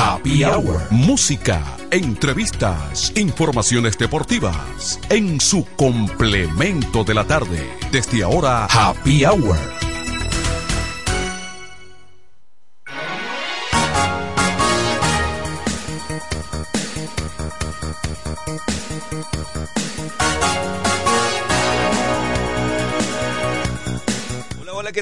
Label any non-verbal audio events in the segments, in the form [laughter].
Happy Hour. Música, entrevistas, informaciones deportivas. En su complemento de la tarde. Desde ahora, Happy Hour.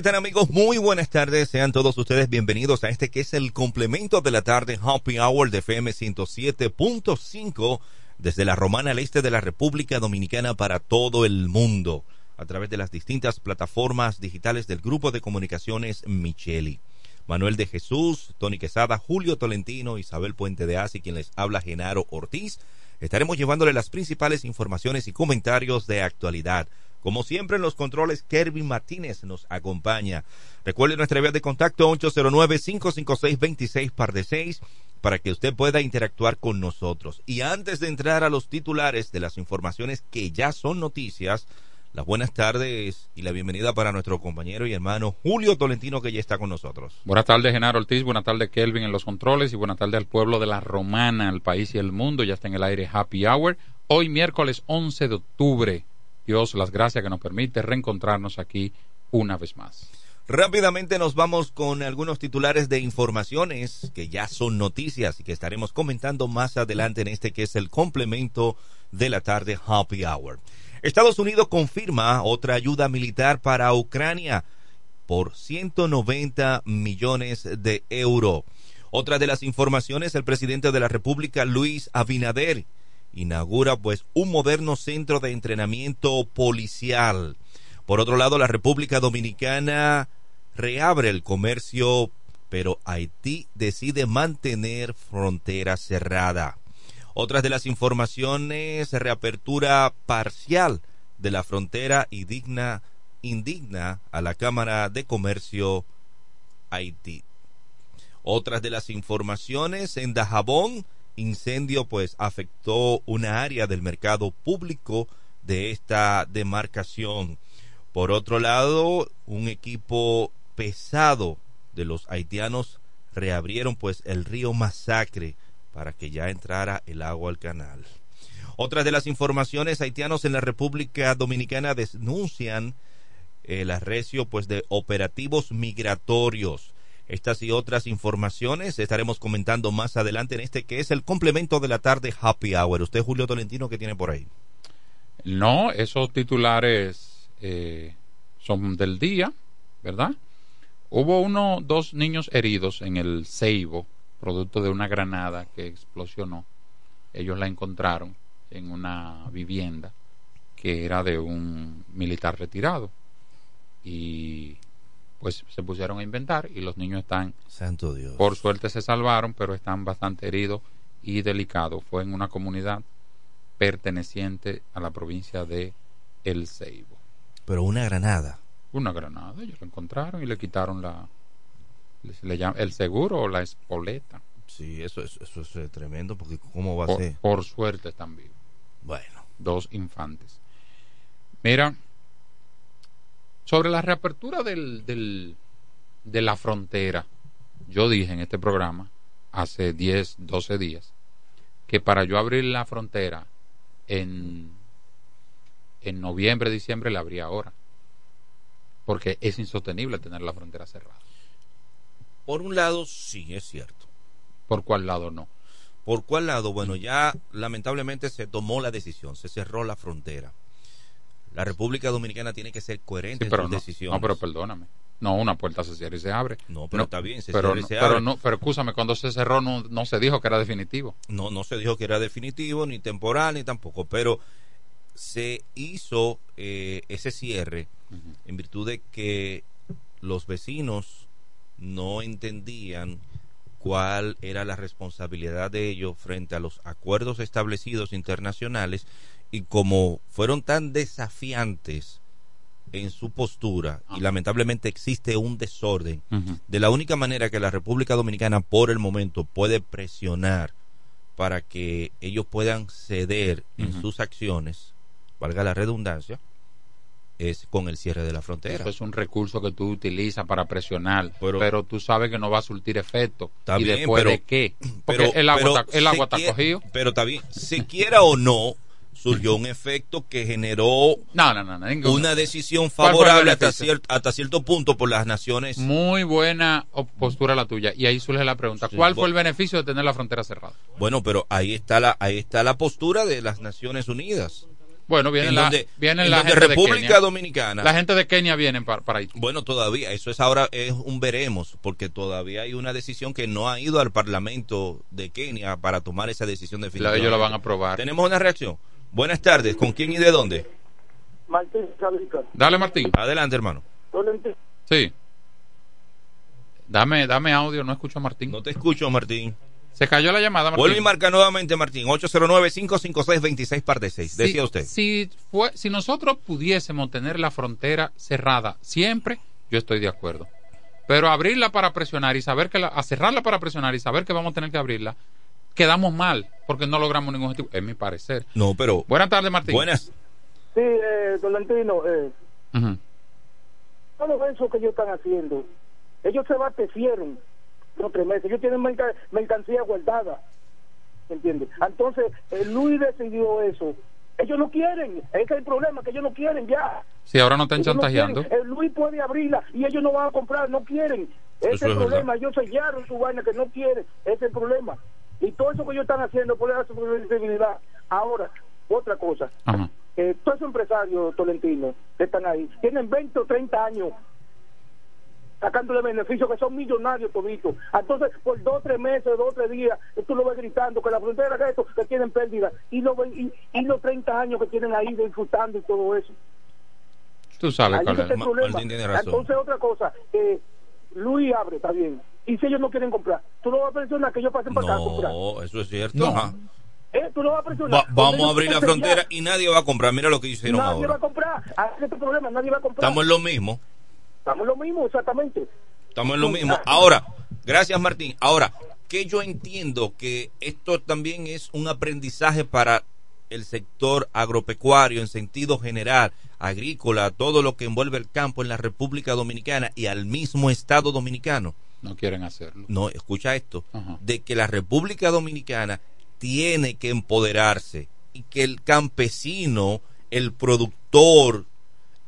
Hola, hola, ¿qué tal amigos? Muy buenas tardes. Sean todos ustedes bienvenidos a este que es el complemento de la tarde Happy Hour de FM 107.5 desde la Romana al este de la República Dominicana para todo el mundo a través de las distintas plataformas digitales del grupo de comunicaciones Micheli. Manuel de Jesús, Tony Quesada, Julio Tolentino, Isabel Puente de Asi, quien les habla Genaro Ortiz. Estaremos llevándole las principales informaciones y comentarios de actualidad. Como siempre en los controles, Kervin Martínez nos acompaña. Recuerde nuestra vía de contacto 809-556-26 par de 6 para que usted pueda interactuar con nosotros. Y antes de entrar a los titulares de las informaciones que ya son noticias, las buenas tardes y la bienvenida para nuestro compañero y hermano Julio Tolentino que ya está con nosotros. Buenas tardes, Genaro Ortiz. Buenas tardes, Kelvin en los controles. Y buenas tardes al pueblo de la Romana, al país y el mundo. Ya está en el aire Happy Hour. Hoy, miércoles 11 de octubre. Dios, las gracias que nos permite reencontrarnos aquí una vez más. Rápidamente nos vamos con algunos titulares de informaciones que ya son noticias y que estaremos comentando más adelante en este que es el complemento de la tarde Happy Hour. Estados Unidos confirma otra ayuda militar para Ucrania por 190 millones de euros. Otra de las informaciones, el presidente de la República, Luis Abinader, inaugura pues un moderno centro de entrenamiento policial. Por otro lado, la República Dominicana reabre el comercio, pero Haití decide mantener frontera cerrada. Otras de las informaciones, reapertura parcial de la frontera y digna, indigna a la Cámara de Comercio Haití. Otras de las informaciones, en Dajabón, incendio pues afectó una área del mercado público de esta demarcación. Por otro lado, un equipo pesado de los haitianos reabrieron pues el río Masacre para que ya entrara el agua al canal. Otras de las informaciones, haitianos en la República Dominicana denuncian el arrecio pues de operativos migratorios. Estas y otras informaciones estaremos comentando más adelante en este que es el complemento de la tarde Happy Hour. Usted, Julio Tolentino, ¿qué tiene por ahí? No, esos titulares eh, son del día, ¿verdad? Hubo uno, dos niños heridos en el Ceibo, producto de una granada que explosionó. Ellos la encontraron en una vivienda que era de un militar retirado. Y pues se pusieron a inventar y los niños están, Santo Dios. por suerte se salvaron, pero están bastante heridos y delicados. Fue en una comunidad perteneciente a la provincia de El Ceibo. Pero una granada. Una granada, ellos lo encontraron y le quitaron la, le, llama- el seguro o la espoleta. Sí, eso, eso, eso es eh, tremendo porque ¿cómo va a ser? por suerte están vivos. Bueno, dos infantes. Mira, sobre la reapertura del, del- de la frontera, yo dije en este programa hace 10, 12 días que para yo abrir la frontera en, en noviembre, diciembre, la abría ahora. Porque es insostenible tener la frontera cerrada. por un lado sí es cierto. ¿Por cuál lado no? ¿Por cuál lado? Bueno, ya lamentablemente se tomó la decisión, se cerró la frontera. La República Dominicana tiene que ser coherente Sí, pero en sus no, decisiones. no, pero perdóname. No, una puerta se cierra y se abre. No, pero está bien, se pero cierra y no, se pero abre. no, pero escúchame, cuando se cerró no, no se dijo que era definitivo. No, no se dijo que era definitivo, ni temporal, ni tampoco, pero se hizo eh, ese cierre en virtud de que los vecinos no entendían cuál era la responsabilidad de ellos frente a los acuerdos establecidos internacionales y como fueron tan desafiantes en su postura y lamentablemente existe un desorden de la única manera que la República Dominicana por el momento puede presionar para que ellos puedan ceder en sus acciones, valga la redundancia, es con el cierre de la frontera. Eso es un recurso que tú utilizas para presionar, Pero- pero, tú sabes que no va a surtir efecto. Está ¿Y bien, después pero- de qué? [clears throat] Porque Pero- el agua, pero está, el agua está cogido. Pero está bien, se quiera o no, surgió un efecto que generó No, no, no, no, ninguna. una decisión ¿Cuál fue el favorable hasta, beneficio? cier- hasta cierto punto por las naciones. Muy buena postura la tuya. Y ahí surge la pregunta, ¿cuál fue el beneficio de tener la frontera cerrada? Bueno, pero ahí está la ahí está la postura de las Naciones Unidas. Bueno, viene en la, donde, viene en la gente República de Kenia. Dominicana La gente de Kenia viene para, para Haití. Bueno, todavía, eso es ahora, es un veremos, porque todavía hay una decisión que no ha ido al Parlamento de Kenia para tomar esa decisión definitiva. ellos la van a aprobar. Tenemos una reacción. Buenas tardes, ¿con quién y de dónde? Martín Fabrica. Dale, Martín. Adelante, hermano. Sí. Dame, dame audio, no escucho a Martín. No te escucho, Martín. Se cayó la llamada, Martín. Vuelve y marca nuevamente, Martín. 809-556-26 parte 6. Decía Si- usted. Si, fue, si nosotros pudiésemos tener la frontera cerrada siempre, yo estoy de acuerdo. Pero abrirla para presionar y saber que la, a cerrarla para presionar y saber que vamos a tener que abrirla, quedamos mal porque no logramos ningún objetivo. Es mi parecer. No, pero. Buenas tardes, Martín. Buenas. Sí, eh, Tolentino, eh, todo eso que ellos están haciendo, ellos se abastecieron los tres meses, ellos tienen merca- mercancía guardada, ¿entiendes? Entonces, eh, Luis decidió eso. Ellos no quieren, ese es el problema, que ellos no quieren ya. Sí, ahora no están Ellos chantajeando. quieren. Eh, Luis puede abrirla y ellos no van a comprar, no quieren. Ese es el problema, verdad. ellos sellaron su vaina que no quieren, ese es el problema. Y todo eso que ellos están haciendo por dar su visibilidad. Ahora, otra cosa, Ajá. eh, todos esos empresarios tolentinos que están ahí tienen 20 o 30 años sacándole beneficios que son millonarios toditos. Entonces, por dos, tres meses, dos, tres días, tú lo ves gritando que la frontera que esto, que tienen pérdida, y, los ve- y, y los 30 años que tienen ahí disfrutando y todo eso. Tú sabes razón. Entonces, otra cosa, eh, Luis abre, está bien. Y si ellos no quieren comprar, tú no vas a presionar que ellos pasen para acá a comprar. No, eso es cierto. No. Ajá. ¿Eh? Tú no vas a presionar. Va- vamos a abrir la frontera y nadie va a comprar. Mira lo que hicieron Nadie va ahora. a comprar. Ahí es el problema, nadie va a comprar. Estamos en lo mismo. Estamos en lo mismo, exactamente. Estamos en lo mismo. Ahora, gracias Martín. Ahora, que yo entiendo que esto también es un aprendizaje para el sector agropecuario en sentido general, agrícola, todo lo que envuelve el campo en la República Dominicana y al mismo Estado Dominicano. No quieren hacerlo. No, escucha esto, Ajá. de que la República Dominicana tiene que empoderarse y que el campesino, el productor,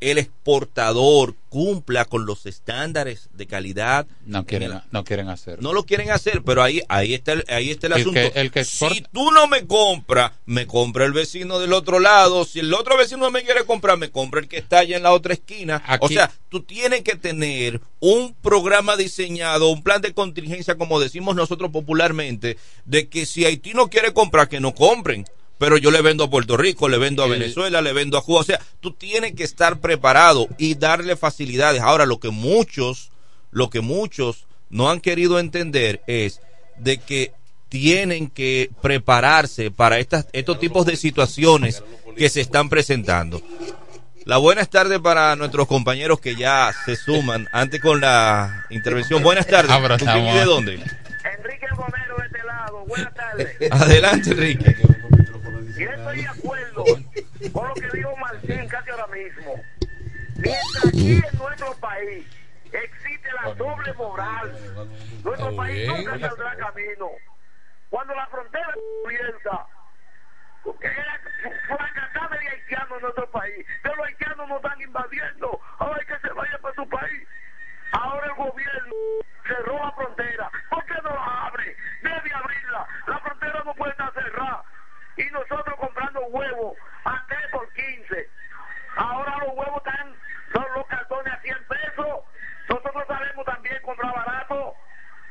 el exportador cumpla con los estándares de calidad. No quieren, el- no quieren hacerlo. no lo quieren hacer, pero ahí ahí está el, ahí está el, El asunto. que- el que si tú no me compras, me compra el vecino del otro lado. Si el otro vecino no me quiere comprar, me compra el que está allá en la otra esquina. Aquí- O sea, tú tienes que tener un programa diseñado, un plan de contingencia, como decimos nosotros popularmente, de que si Haití no quiere comprar, que no compren. Pero yo le vendo a Puerto Rico, le vendo a Venezuela, le vendo a Cuba. O sea, tú tienes que estar preparado y darle facilidades. Ahora, lo que muchos, lo que muchos no han querido entender es de que tienen que prepararse para estas, estos tipos de situaciones que se están presentando. La buenas tardes para nuestros compañeros que ya se suman antes con la intervención. Buenas tardes. ¿Tú quién y de dónde? Enrique Bonero de este lado. Buenas tardes. Adelante, Enrique. Yo estoy de acuerdo [laughs] con lo que dijo Martín casi ahora mismo. Mientras aquí en nuestro país existe la doble moral, nuestro país nunca saldrá camino. Cuando la frontera abierta, fracasada de haitianos en nuestro país, que los haitianos nos están invadiendo, ahora hay que se vaya para su país. Ahora el gobierno cerró la frontera. ¿Por qué no la abre? Debe abrirla. La frontera no puede estar cerrada. Y nosotros comprando huevos a 3 por 15. Ahora los huevos están, son los cartones a 100 pesos. Nosotros sabemos también comprar barato.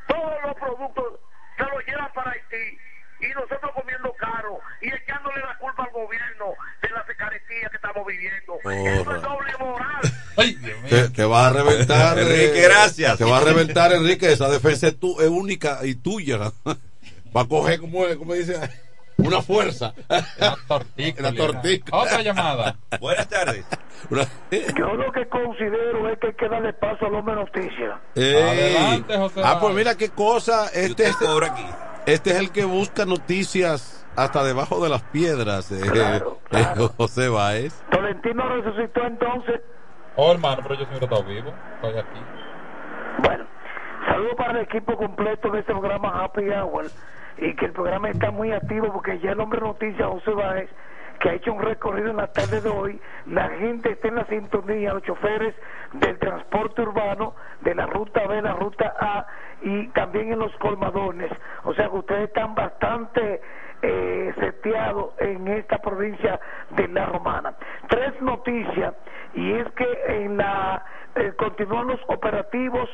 Todos los productos se los llevan para Haití. Y nosotros comiendo caro y echándole la culpa al gobierno de la secaretía que estamos viviendo. Eso es doble moral. [laughs] Te, te va a reventar. [laughs] Enrique, gracias. Te va a reventar, Enrique. Esa defensa es, tu, es única y tuya. [laughs] Va a coger, como, como dice, una fuerza. Una tortica. Otra llamada. Buenas tardes. Una- Yo lo que considero es que hay que darle paso al hombre noticia. Ey. Adelante, José Ah, pues mira qué cosa. Este, este, aquí. este es el que busca noticias hasta debajo de las piedras. eh, Claro, eh, claro. José Báez. Tolentino resucitó entonces. Oh, hermano, pero yo siempre he estado vivo. Estoy aquí. Bueno, saludo para el equipo completo de este programa Happy Hour y que el programa está muy activo porque ya el hombre noticia José Báez que ha hecho un recorrido en la tarde de hoy, la gente está en la sintonía, los choferes del transporte urbano, de la ruta B, la ruta A y también en los colmadones. O sea que ustedes están bastante eh, seteados en esta provincia de La Romana. Tres noticias y es que en la eh, continúan los operativos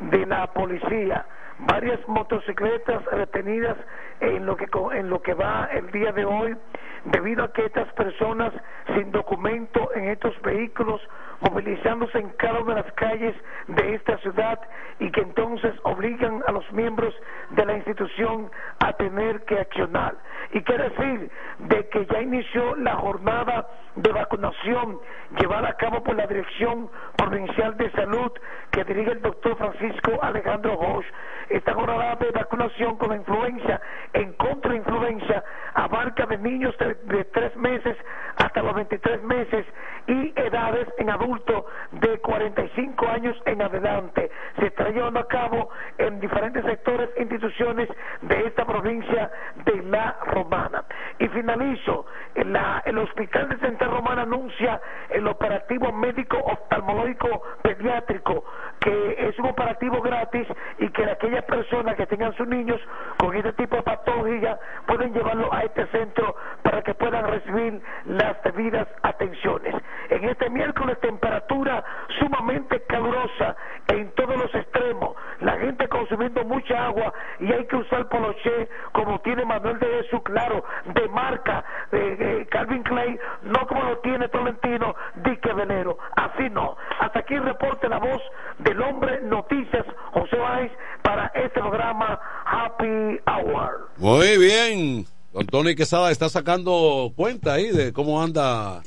de la policía varias motocicletas retenidas en lo que en lo que va el día de hoy debido a que estas personas sin documento en estos vehículos movilizándose en cada una de las calles de esta ciudad y que entonces obligan a los miembros de la institución a tener que accionar. Y qué decir de que ya inició la jornada de vacunación llevada a cabo por la Dirección Provincial de Salud que dirige el doctor Francisco Alejandro Bosch. Esta jornada de vacunación con la influencia en contra de influencia abarca de niños de, de 3 meses hasta los 23 meses y edades en adultos de 45 años en adelante. Se está llevando a cabo en diferentes sectores e instituciones de esta provincia de La Romana. Y finalizo, la- el Hospital de Santa Romana anuncia el operativo médico oftalmológico pediátrico, que es un operativo gratis y que aquellas personas que tengan sus niños con este tipo de patología pueden llevarlo a este centro para que puedan recibir las debidas atenciones. En este miércoles temperatura sumamente calurosa en todos los extremos, la gente consumiendo mucha agua y hay que usar poloché como tiene Manuel de Jesús, claro, de marca eh, eh, Calvin Clay, no como lo tiene Tolentino Dique Velero, así no. Hasta aquí reporte la voz del hombre Noticias José Báez para este programa Happy Hour. Muy bien. Don Tony Quesada está sacando cuenta ahí de cómo anda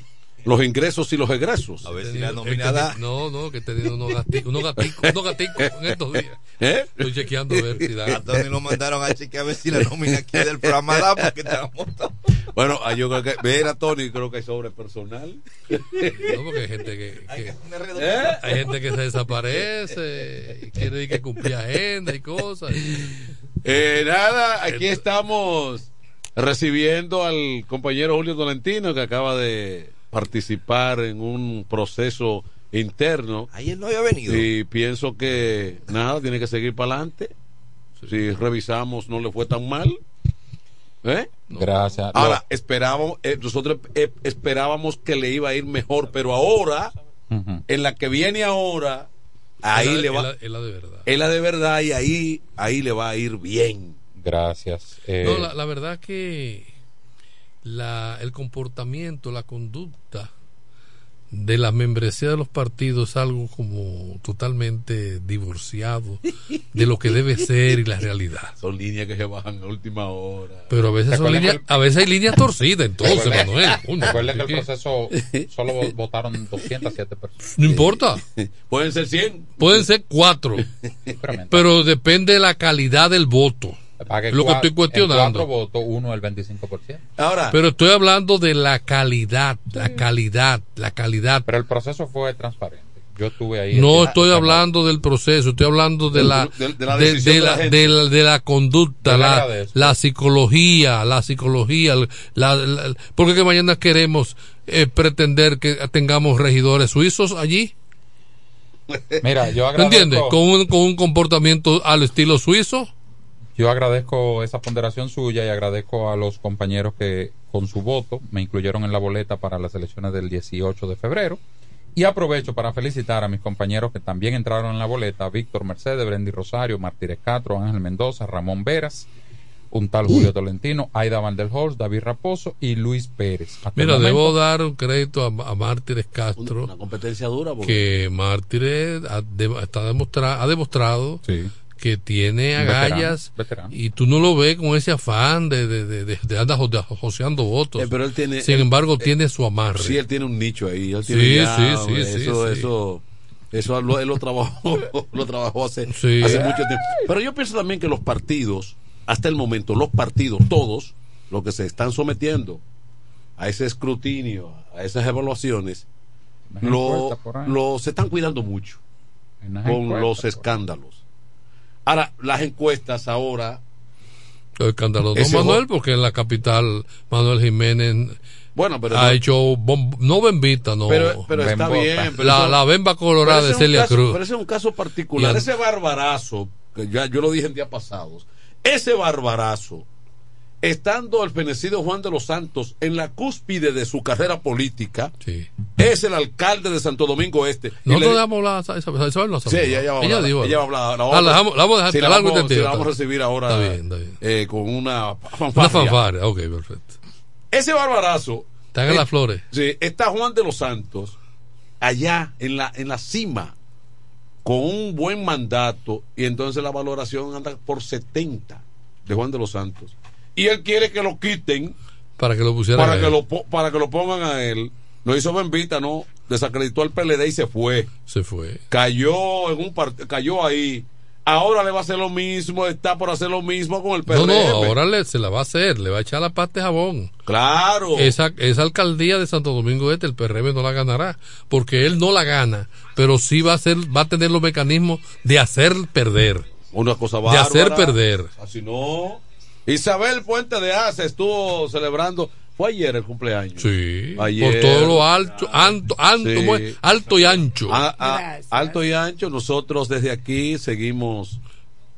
los ingresos y los egresos. A ver si la nominada. no, no, que he tenido unos [laughs] gaticos, unos gaticos, unos gaticos en estos días. ¿Eh? Estoy chequeando a ver si da. A Tony lo mandaron a chequear a ver si la nómina aquí del programa da porque te la montó. Bueno, ah, yo creo que, mira Tony, creo que hay sobre personal. No, porque hay gente que, que- ¿Eh? hay gente que se desaparece y quiere decir que cumplía agenda y cosas. Eh, nada, aquí estamos recibiendo al compañero Julio Tolentino que acaba de participar en un proceso interno Ayer no había venido. y pienso que nada, tiene que seguir para adelante. Si revisamos no le fue tan mal. ¿Eh? Gracias. Ahora, esperábamos, eh, nosotros eh, esperábamos que le iba a ir mejor, pero ahora, en la que viene ahora, ahí la- le va, es la de verdad. es la de verdad y ahí, ahí le va a ir bien. Gracias. Eh, No, la, la verdad que la, el comportamiento, la conducta de la membresía de los partidos es algo como totalmente divorciado de lo que debe ser y la realidad. [laughs] Son líneas que se bajan a última hora. Pero a veces, son líneas, a veces hay líneas torcidas, entonces, Manuel. Recuerden que el ¿qué? proceso solo vo- votaron 207 personas. No importa. [laughs] Pueden ser 100. Pueden ser cuatro. [laughs] Simplemente. Pero depende de la calidad del voto. Lo que estoy cuestionando. votos, uno el 25%. Ahora, Pero estoy hablando de la calidad, la calidad, la calidad. Pero el proceso fue transparente. Yo estuve ahí. No estoy hablando del proceso, estoy hablando de Del- la de- de la de, decisión de la la, gente. de la- de la conducta, la, psicología, la psicología, la, la- porque que mañana queremos eh, pretender que tengamos regidores suizos allí, Mira, yo ¿me agradezco, entiendes? Con un, con un comportamiento al estilo suizo. Yo agradezco esa ponderación suya y agradezco a los compañeros que con su voto me incluyeron en la boleta para las elecciones del 18 de febrero. Y aprovecho para felicitar a mis compañeros que también entraron en la boleta, Víctor Mercedes, Brendy Rosario, Martínez Castro, Ángel Mendoza, Ramón Veras, un tal Julio Tolentino, Aida Van der Horst, David Raposo y Luis Pérez. Hasta Mira, momento- debo dar un crédito a, a Mártires Castro, una competencia dura. Porque que Mártires ha, de- está demostra- ha demostrado Sí. Que tiene agallas veterano. y tú no lo ves con ese afán de, de, de, de, de andar joseando votos. Eh, pero él tiene- Sin él- embargo, tiene su amarre. sí, él tiene un nicho ahí. Él Sí, tiene ya, sí, sí, eso, sí, eso, sí. eso, eso lo- él lo trabajó, [laughs] lo trabajó hace, Sí. hace mucho tiempo. Pero yo pienso también que los partidos, hasta el momento, los partidos, todos, los que se están sometiendo a ese escrutinio, a esas evaluaciones, lo, lo se están cuidando mucho con los escándalos. Ahora, las encuestas ahora, de Ese Manuel, porque en la capital Manuel Jiménez bueno, pero ha no- hecho, bom- no bembita, no. pero, pero está bien. pero la, eso- la bemba colorada de Celia caso- Cruz. Pero ese es un caso particular. Y- Ese barbarazo, que ya yo lo dije en días pasados, ese barbarazo, estando el fenecido Juan de los Santos en la cúspide de su carrera política, Sí. es el alcalde de Santo Domingo Este. No le- nos dejamos hablar, Isabel, Isabel no Sí, ella, ella va a hablar. dijo ella va a hablar. La Ah, vamos- la dejamos- la vamos a dejar sí, la vamos- tendido, la vamos a recibir ahora Está bien, está bien. eh, con una Una fanfarria. fanfarria, ok, perfecto. Ese barbarazo, Están en Eh, las flores. Sí, está Juan de los Santos allá en la, en la cima con un buen mandato y entonces la valoración anda por 70 de Juan de los Santos. Y él quiere que lo quiten Para que lo pusieran para que lo, para que lo pongan a él. Lo hizo Benvita, no, desacreditó al PLD y se fue. Se fue. Cayó en un part- cayó ahí. Ahora le va a hacer lo mismo, está por hacer lo mismo con el No, PRM. no, ahora le, se la va a hacer, le va a echar la pasta de jabón. Claro. Esa, esa alcaldía de Santo Domingo Este, el PRM no la ganará, porque él no la gana, pero sí va a ser, va a tener los mecanismos de hacer perder. Una cosa De bárbara. hacer perder. Así no. Isabel Puente de Asa estuvo celebrando. Fue ayer el cumpleaños. Sí. Ayer. Por todo lo alto, alto, alto, y ancho. A- a- Gracias. alto y ancho. Nosotros desde aquí seguimos.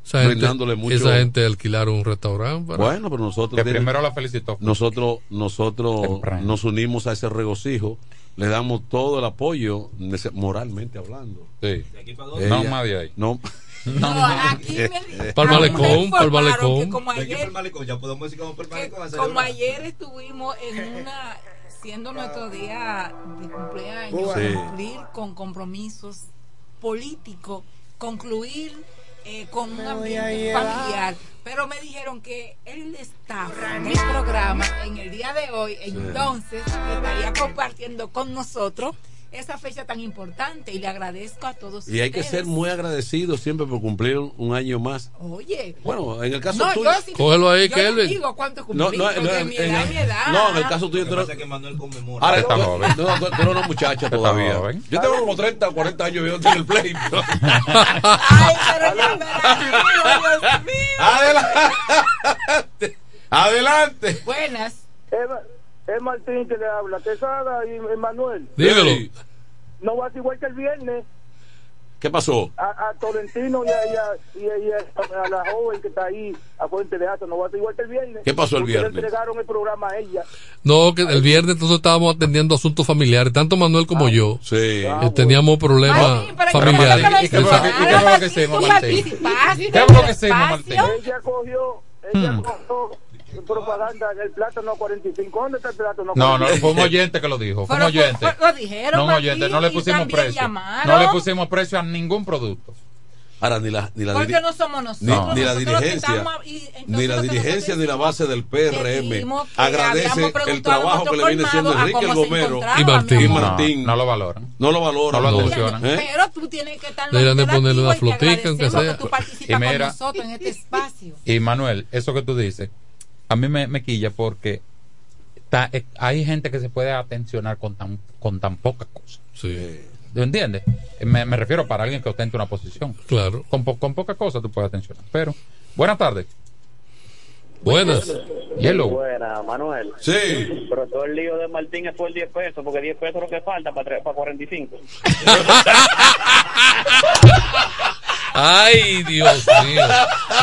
esa gente, brindándole mucho- esa gente alquilaron un restaurante. para- Bueno, pero nosotros. Que primero la felicitó. Nosotros, nosotros Temprano. nos unimos a ese regocijo. Le damos todo el apoyo, moralmente hablando. Sí. Ella- No más de ahí. No. No, aquí me, Pa'l a mí me malecón, malecón. que como ¿De qué fue ayer, el malecón? Ya podemos decir como ayer estuvimos en una, siendo nuestro día de cumpleaños, Sí. cumplir con compromisos políticos, concluir eh, con un ambiente familiar. Pero me dijeron que el staff del programa en el día de hoy, entonces, estaría compartiendo con nosotros esa fecha tan importante y le agradezco a todos Y hay que ustedes. ser muy agradecidos siempre por cumplir un, año más. Oye, Bueno, en el caso no, tuyo. yo sí- Cógelo ahí, yo Kelvin. digo cuánto No, cumplí, no, porque no, en, mi edad es mi edad. no, en el caso tuyo, Lo tú que Manuel conmemora. Ahora, Está no, joven. no, tú, tú eres una muchacha todavía. Yo tengo como 30 o 40 años viviendo en el play. Ay, pero ya verás, [laughs] Dios mío. Adelante. Adelante. Buenas. Es, Martín que le habla, Quesada y Emanuel. Dímelo. Ey, No va a ser igual que el viernes ¿Qué pasó? a, a Tolentino y, a, y, a, y a- y a- a la joven que está ahí a Fuente de Asa. No va a ser igual que el viernes. ¿Qué pasó el viernes? Le entregaron el programa a ella. No, que el viernes nosotros estábamos atendiendo asuntos familiares, tanto Manuel como yo. Sí. Ah, Eh, teníamos problemas familiares. ¿cómo te ¿Y qué fue lo que- hicimos, Martín? participaste ¿Qué fue lo que en el hicimos, espacio. Martín? Ella cogió, ella cogió propaganda del plátano a 45. ¿Dónde está el plátano a No, no, 45? fue un oyente que lo dijo. Fue un oyente. fue- lo dijeron, No, un oyente. No le pusimos precio. llamaron. No le pusimos precio a ningún producto. Ahora, ni la, ni la, Porque no somos ni, nosotros. ni la nosotros dirigencia, ni la dirigencia ni la base del PRM agradece el trabajo que le viene haciendo Enrique el Gomero Y Martín. y No, Martín. No lo valoran. No lo valoran. No lo no. atencionan. ¿Eh? Pero tú tienes que estar Deberían de ponerle una flotica, aunque sea. que tú participas Y mira- con nosotros en este espacio. Y Manuel, eso que tú dices, a mí me, me quilla porque ta- eh, hay gente que se puede atencionar con tan, con tan poca cosa. Sí, ¿Lo entiendes? Me, me refiero para alguien que ostente una posición. claro. Con, po- con poca cosa tú puedes atencionar. Pero, buenas tardes. Buenas. Yellow. Buena, Manuel. Sí. Pero todo el lío de Martín es por 10 pesos, porque 10 pesos es lo que falta para, para 45. [laughs] Ay, Dios mío.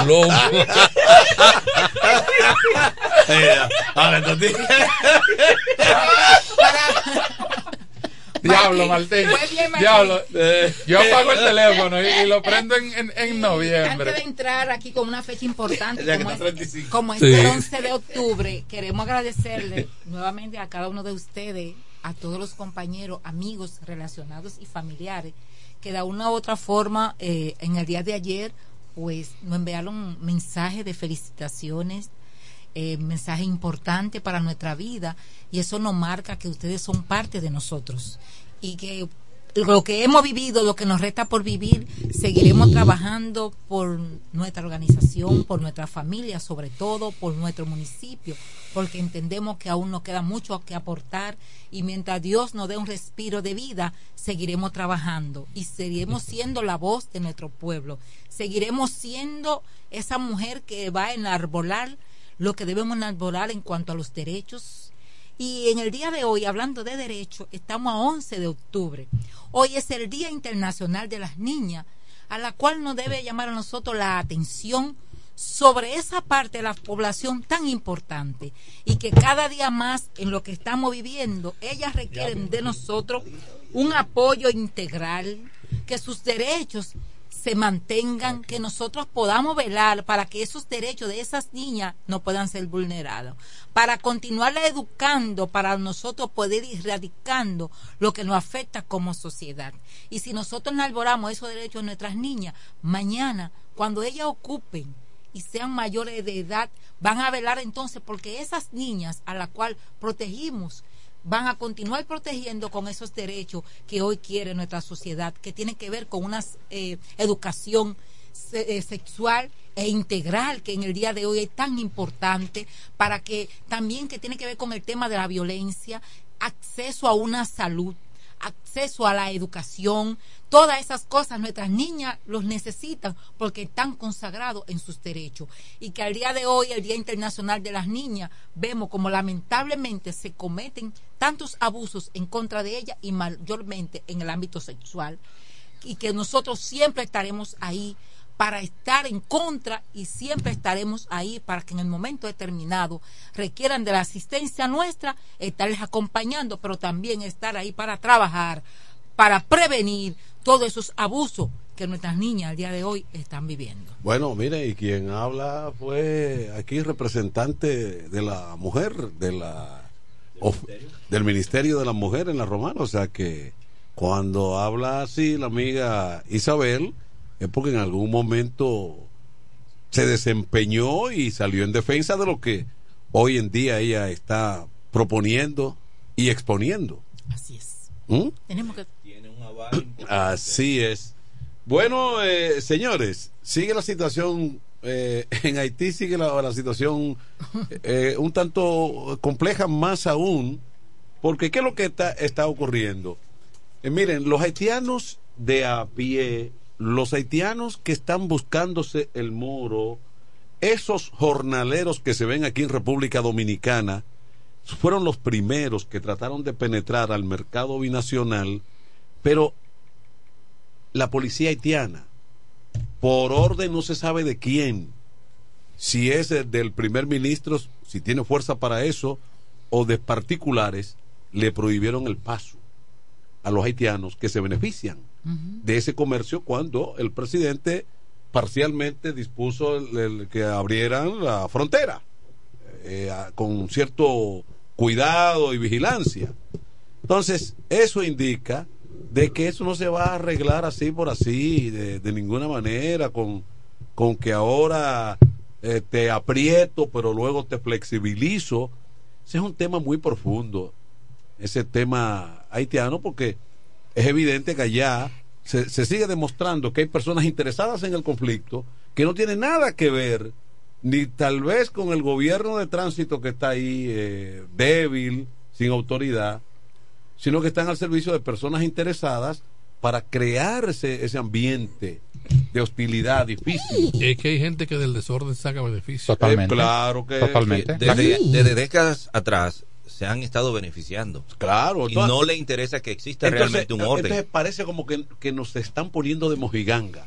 Lo- Eh, ahora, entonces- Diablo, Martín. Fue bien, Martín. Diablo. eh, Yo apago el teléfono y, y lo prendo en, en, en Antes de noviembre. entrar aquí con una fecha importante como, es, 35. como Sí. este 11 de octubre, queremos agradecerle nuevamente a cada uno de ustedes, a todos los compañeros, amigos relacionados y familiares que de una u otra forma eh, en el día de ayer pues nos enviaron mensajes de felicitaciones, eh, mensaje importante para nuestra vida y eso nos marca que ustedes son parte de nosotros y que lo que hemos vivido, lo que nos resta por vivir, seguiremos trabajando por nuestra organización, por nuestra familia, sobre todo por nuestro municipio, porque entendemos que aún nos queda mucho que aportar y mientras Dios nos dé un respiro de vida, seguiremos trabajando y seguiremos siendo la voz de nuestro pueblo, seguiremos siendo esa mujer que va a enarbolar lo que debemos enarbolar en cuanto a los derechos y en el día de hoy, hablando de derecho, estamos a 11 de octubre. Hoy es el Día Internacional de las Niñas, a la cual nos debe llamar a nosotros la atención sobre esa parte de la población tan importante y que cada día más en lo que estamos viviendo, ellas requieren de nosotros un apoyo integral, que sus derechos se mantengan, que nosotros podamos velar para que esos derechos de esas niñas no puedan ser vulnerados, para continuarla educando, para nosotros poder ir erradicando lo que nos afecta como sociedad. Y si nosotros no alboramos esos derechos de nuestras niñas, mañana, cuando ellas ocupen y sean mayores de edad, van a velar entonces porque esas niñas a las cuales protegimos van a continuar protegiendo con esos derechos que hoy quiere nuestra sociedad, que tienen que ver con una eh, educación eh, sexual e integral que en el día de hoy es tan importante para que también que tiene que ver con el tema de la violencia, acceso a una salud, acceso a la educación, todas esas cosas nuestras niñas los necesitan porque están consagrados en sus derechos. Y que al día de hoy, el Día Internacional de las Niñas, vemos como lamentablemente se cometen tantos abusos en contra de ellas y mayormente en el ámbito sexual y que nosotros siempre estaremos ahí para estar en contra y siempre estaremos ahí para que en el momento determinado requieran de la asistencia nuestra, estarles acompañando, pero también estar ahí para trabajar, para prevenir todos esos abusos que nuestras niñas al día de hoy están viviendo. Bueno, mire, y quien habla fue aquí representante de la mujer, de la of- del Ministerio de la Mujer en la Romana, o sea que cuando habla así la amiga Isabel es porque en algún momento se desempeñó y salió en defensa de lo que hoy en día ella está proponiendo y exponiendo. Así es. ¿Mm? Tenemos que Así es. Bueno, eh, señores, sigue la situación eh, [laughs] en Haití, sigue la, la situación eh, un tanto compleja más aún, porque ¿qué es lo que está, está ocurriendo? Eh, miren, los haitianos de a pie, los haitianos que están buscándose el moro, esos jornaleros que se ven aquí en República Dominicana, fueron los primeros que trataron de penetrar al mercado binacional, pero la policía haitiana, por orden no se sabe de quién, si es del primer ministro, si tiene fuerza para eso, o de particulares, le prohibieron el paso a los haitianos que se benefician de ese comercio cuando el presidente parcialmente dispuso el- que abrieran la frontera. eh, con cierto cuidado y vigilancia. Entonces, eso indica de que eso no se va a arreglar así por así, de, de ninguna manera, con, con que ahora eh, te aprieto, pero luego te flexibilizo. Ese es un tema muy profundo, ese tema haitiano, porque es evidente que allá se, se sigue demostrando que hay personas interesadas en el conflicto que no tienen nada que ver ni tal vez con el gobierno de tránsito que está ahí eh, débil, sin autoridad, sino que están al servicio de personas interesadas para crear ese, ese ambiente de hostilidad difícil. Es que hay gente que del desorden saca beneficio. Totalmente. Eh, claro que Totalmente. que- Desde, desde décadas atrás se han estado beneficiando. Claro. Y no le interesa que exista entonces, realmente un orden. entonces parece como que, que nos están poniendo de mojiganga.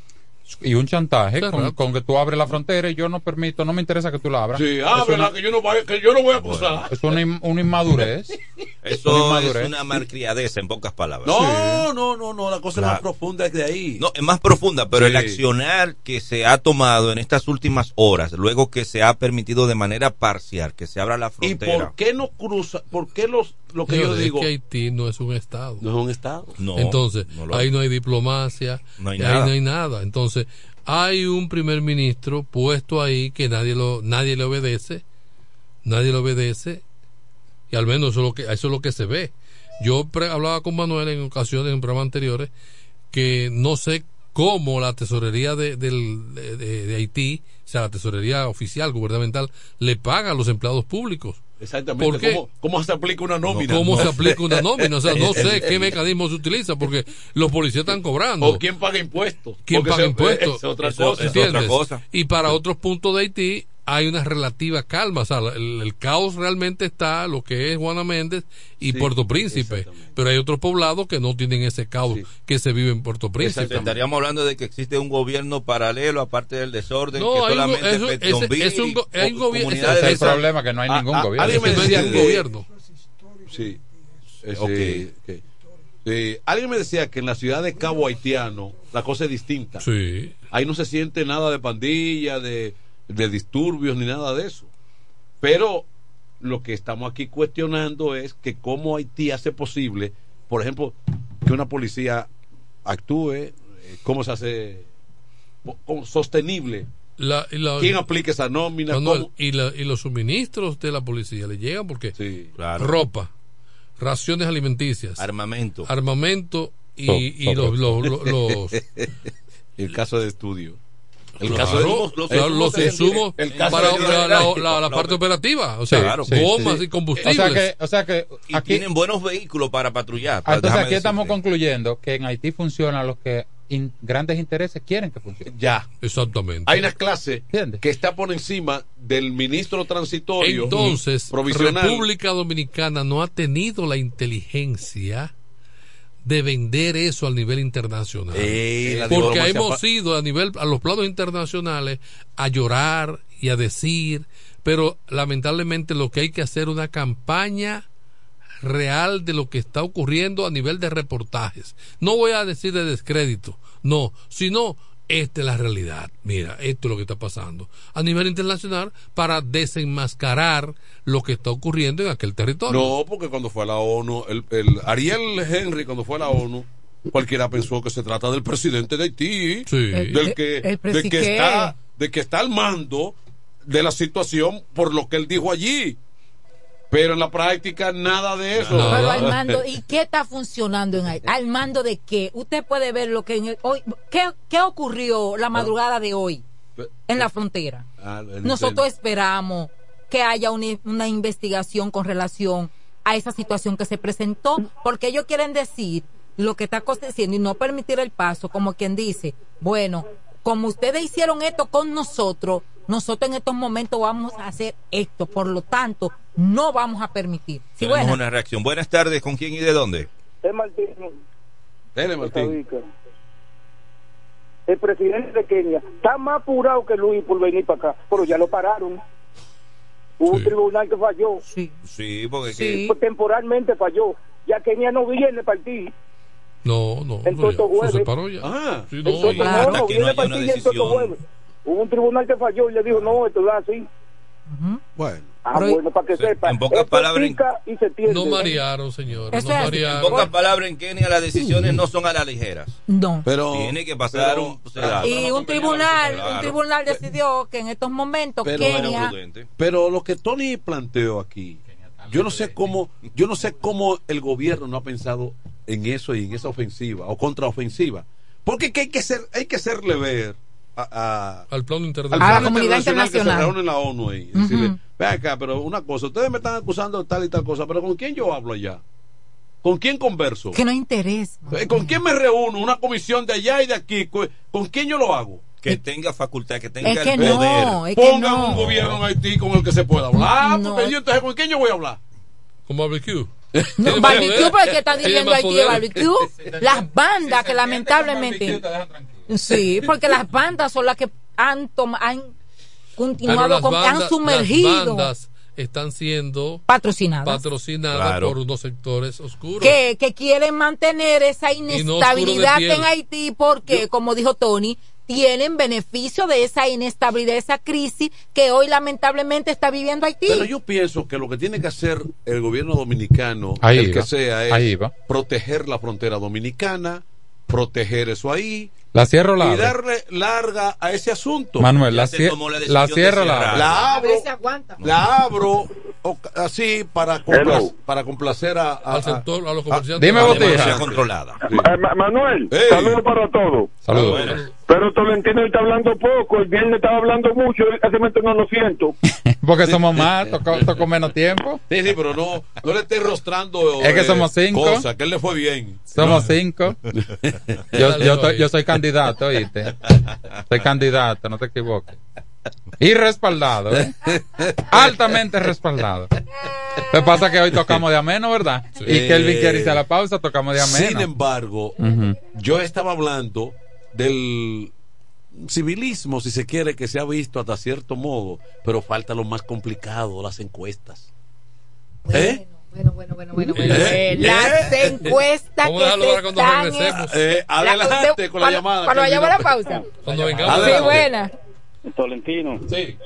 Y un chantaje Claro. con, con que tú abres la frontera y yo no permito, no me interesa que tú la abras. Sí, ábrela, una, que yo no, voy- que yo no voy a acusar. es una, in- una inmadurez. [laughs] Eso Una es una malcriadeza, en pocas palabras. No, no, no, no, la cosa es más profunda que de ahí. No, es más profunda, pero Sí. el accionar que se ha tomado en estas últimas horas, luego que se ha permitido de manera parcial que se abra la ¿Y frontera. por qué no cruza? ¿Por qué los, lo que yo es digo que Haití no es un estado. no es un Estado? No, Entonces, no ahí no hay diplomacia, No hay ahí nada. no hay nada. Entonces, hay un primer ministro puesto ahí que nadie lo nadie le obedece, nadie le obedece, y al menos eso es lo que, eso es lo que se ve. Yo pre- hablaba con Manuel en ocasiones, en programas anteriores, que no sé cómo la tesorería de, de- de- de Haití, o sea, la tesorería oficial, gubernamental, le paga a los empleados públicos. Exactamente. ¿Por qué? ¿Cómo, cómo se aplica una nómina? ¿Cómo No se aplica una nómina? O sea, [laughs] no sé qué mecanismo se utiliza porque los policías están cobrando. ¿O quién paga impuestos? ¿Quién Porque paga impuestos? Es otra Eso- cosa. eso- ¿Entiendes? otra cosa. Y para otros puntos de Haití hay una relativa calma. O sea, el, el caos realmente está lo que es Juana Méndez y Sí, Puerto Príncipe. Pero hay otros poblados que no tienen ese caos Sí. que se vive en Puerto Príncipe. Estaríamos hablando de que existe un gobierno paralelo, aparte del desorden, No, que hay un solamente eso- Petionville ese- es un hay un co- gobi- comunidades Ese de es el problema, que no hay Ah, ningún ah, gobierno. alguien me decía que- gobierno. Sí. Eh, Ok. sí, ok. Sí. Alguien me decía que en la ciudad de Cabo Haitiano la cosa es distinta. Sí. Ahí no se siente nada de pandilla, de, de disturbios ni nada de eso. Pero lo que estamos aquí cuestionando es que cómo Haití hace posible, por ejemplo, que una policía actúe, eh, cómo se hace cómo- sostenible, La- y la- quién aplica esa nómina, y, la- y los suministros de la policía le llegan porque Sí. Claro. ropa, raciones alimenticias, armamento. armamento y, So- y los, los, los- los- [laughs] el caso de estudio. El Claro, caso de los- los- los insumos el para de- la, la- la- la No, parte operativa, o sea, Claro. Sí, bombas sí. y O combustibles. sea que, o sea que y tienen buenos vehículos para patrullar. ah, entonces aquí estamos concluyendo que en Haití funciona lo que in- grandes intereses quieren que funcione. Ya. Exactamente. Hay una clase ¿Entiendes? que está por encima del ministro transitorio Entonces, provisional. República Dominicana no ha tenido la inteligencia de vender eso al nivel internacional. Eh, Porque hemos ido a nivel a los planos internacionales a llorar y a decir, pero lamentablemente lo que hay que hacer es una campaña real de lo que está ocurriendo a nivel de reportajes. No voy a decir de descrédito, no, sino esta es la realidad. Mira, esto es lo que está pasando a nivel internacional para desenmascarar lo que está ocurriendo en aquel territorio. No, porque cuando fue a la ONU, el, el Ariel Henry, cuando fue a la ONU, cualquiera pensó que se trata del presidente de Haití, Sí. del que, El- el de que está, de que está al mando de la situación por lo que él dijo allí. Pero en la práctica nada de eso. Pero al mando, ¿y qué está [laughs] funcionando en ahí? ¿Al mando de qué? Usted puede ver lo que en el- hoy, ¿qué, qué ocurrió la madrugada de hoy en la frontera? Ah, Nosotros esperamos que haya una, una investigación con relación a esa situación que se presentó, porque ellos quieren decir lo que está aconteciendo y no permitir el paso, como quien dice, bueno, como ustedes hicieron esto con nosotros, nosotros en estos momentos vamos a hacer esto, por lo tanto, no vamos a permitir. Sí, Tenemos una reacción. Buenas tardes, ¿con quién y de dónde? Es Martín. Dele, Martín. El presidente de Kenia está más apurado que Luis por venir para acá, pero ya lo pararon. Hubo un tribunal que falló, Sí. Sí, porque Sí. pues, temporalmente falló. Ya Kenia no viene para ti. No, no, ya- Toto eso se Jueves. paró ya. Ah. Sí, no, Entonces, ya- claro. no, que haya una Toto decisión. Jueves. Hubo un tribunal que falló y le dijo, no, esto es así. Bueno. Ah, bueno, para que sepa. en pocas palabras, y se tiende. No marearon, señor. Eso No así. En marearon. pocas palabras, en Kenia las decisiones no son a las ligeras. No. Pero, Tiene que pasar pero- un... o sea, Y un tribunal, un tribunal decidió que en estos momentos Pero- Kenia. Pero lo que Tony planteó aquí, yo no sé cómo, yo no sé cómo el gobierno no ha pensado en eso y en esa ofensiva o contraofensiva. Porque que hay que ser, hay que hacerle ver a, a- Al plano internacional. A la comunidad que se internacional. reúne en la ONU ahí, y decirle, ve acá, pero una cosa, ustedes me están acusando de tal y tal cosa, pero ¿con quién yo hablo allá? ¿Con quién converso? que no interesa. Eh, ¿Con quién me reúno? Una comisión de allá y de aquí. ¿Con con quién yo lo hago? Que tenga facultad, que tenga Es que el poder. no, es que Pongan no. un gobierno en Haití con el que se pueda hablar. No. porque yo, entonces, ¿con quién yo voy a hablar? Con barbecue. [laughs] No, barbecue, poder. porque está más Haití de barbecue. Las bandas que lamentablemente. Sí, porque las bandas son las que han, continuado, con, bandas- han sumergido, Las bandas están siendo patrocinadas, patrocinadas Claro. por unos sectores oscuros. que, que quieren mantener esa inestabilidad en Haití porque, como dijo Tony, tienen beneficio de esa inestabilidad, esa crisis que hoy lamentablemente está viviendo Haití. Pero yo pienso que lo que tiene que hacer el gobierno dominicano, Ahí el que sea, es proteger la frontera dominicana, proteger eso ahí La cierro la y darle larga a ese asunto. Manuel, la, se cie- tomó la cierro la abro. La abro, la abro o- así para, compla- Hello. para complacer a, a- al sector, a los a- comerciantes. Dime, Botija. controlada. Ma- Ma- Manuel, Ey. saludos para todos. Saludos. Pero Tolentino está hablando poco, el viernes estaba hablando mucho, hace momento no lo siento. [laughs] Porque somos más, tocó, tocó menos tiempo. Sí, sí, pero no, no le esté rostrando. Es que eh, somos cinco. Cosas, que él le fue bien. Somos cinco. [laughs] Yo, yo, yo soy candidato, ¿oíste? Soy candidato, no te equivoques. Y respaldado, ¿eh? [laughs] Altamente respaldado. Lo que pasa es que hoy tocamos de ameno, ¿verdad? Y que Elvin quiere irse a la pausa, tocamos de ameno. Sin embargo, yo estaba hablando del civilismo, si se quiere, que se ha visto hasta cierto modo, pero falta lo más complicado, las encuestas. ¿Eh? Bueno, bueno, bueno, bueno, bueno. ¿Eh? Eh, Las ¿Eh? encuestas Vamos que se están... regresemos. Eh, adelante de- con la llamada. Cuando vayamos a la pausa. Cuando vengamos. Sí, buena. Tolentino, Sí.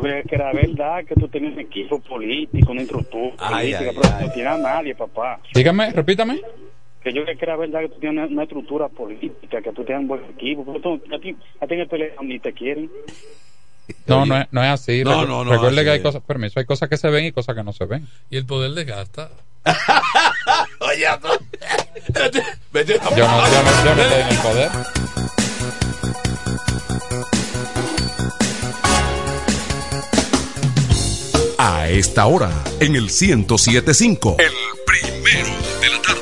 pero que era verdad que tú tenías un equipo político, una estructura política, ay, pero ay. no tienes a nadie, papá. Dígame, repítame. Que yo creo que era verdad que tú tienes una, estructura política, que tú tienes un buen equipo, pero tú, a ti, a ti en el pelea ni te quieren. No, no es, no es así. No, Recu- no, no, Recuerde así que hay es. cosas, permiso, hay cosas que se ven y cosas que no se ven. Y el poder desgasta. [laughs] Oye, no. Vete a- Yo no, yo no, yo no estoy en el poder. A esta hora, en el 1075. El primero de la tarde.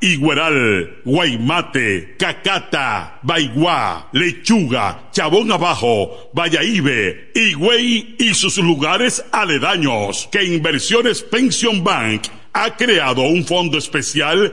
Igueral, Guaymate, Cacata, Baigua, Lechuga, Chabón Abajo, Vallaíbe, Higüey y sus lugares aledaños que Inversiones Pension Bank ha creado un fondo especial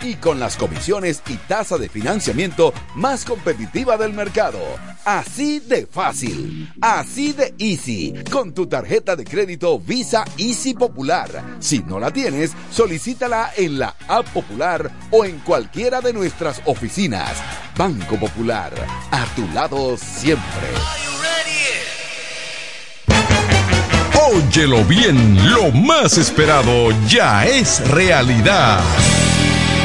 Y con las comisiones y tasa de financiamiento más competitiva del mercado. Así de fácil, así de easy, con tu tarjeta de crédito Visa Easy Popular. Si no la tienes, solicítala en la App Popular o en cualquiera de nuestras oficinas. Banco Popular, a tu lado siempre. Óyelo bien, lo más esperado ya es realidad.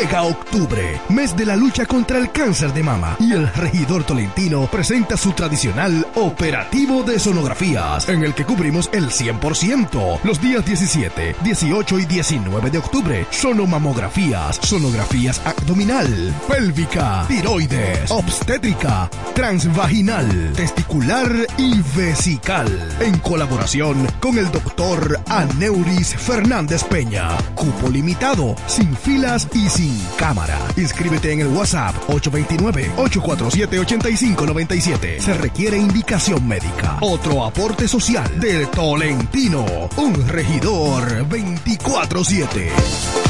Llega octubre, mes de la lucha contra el cáncer de mama, y el regidor tolentino presenta su tradicional operativo de sonografías, en el que cubrimos el 100%. Los días 17, 18 y 19 de octubre, sonomamografías, sonografías abdominal, pélvica, tiroides, obstétrica, transvaginal, testicular y vesical, en colaboración con el doctor Aneuris Fernández Peña. Cupo limitado, sin filas y sin cámara. Inscríbete en el WhatsApp 829-847-8597. Se requiere indicación médica. Otro aporte social del Tolentino. Un regidor 24-7.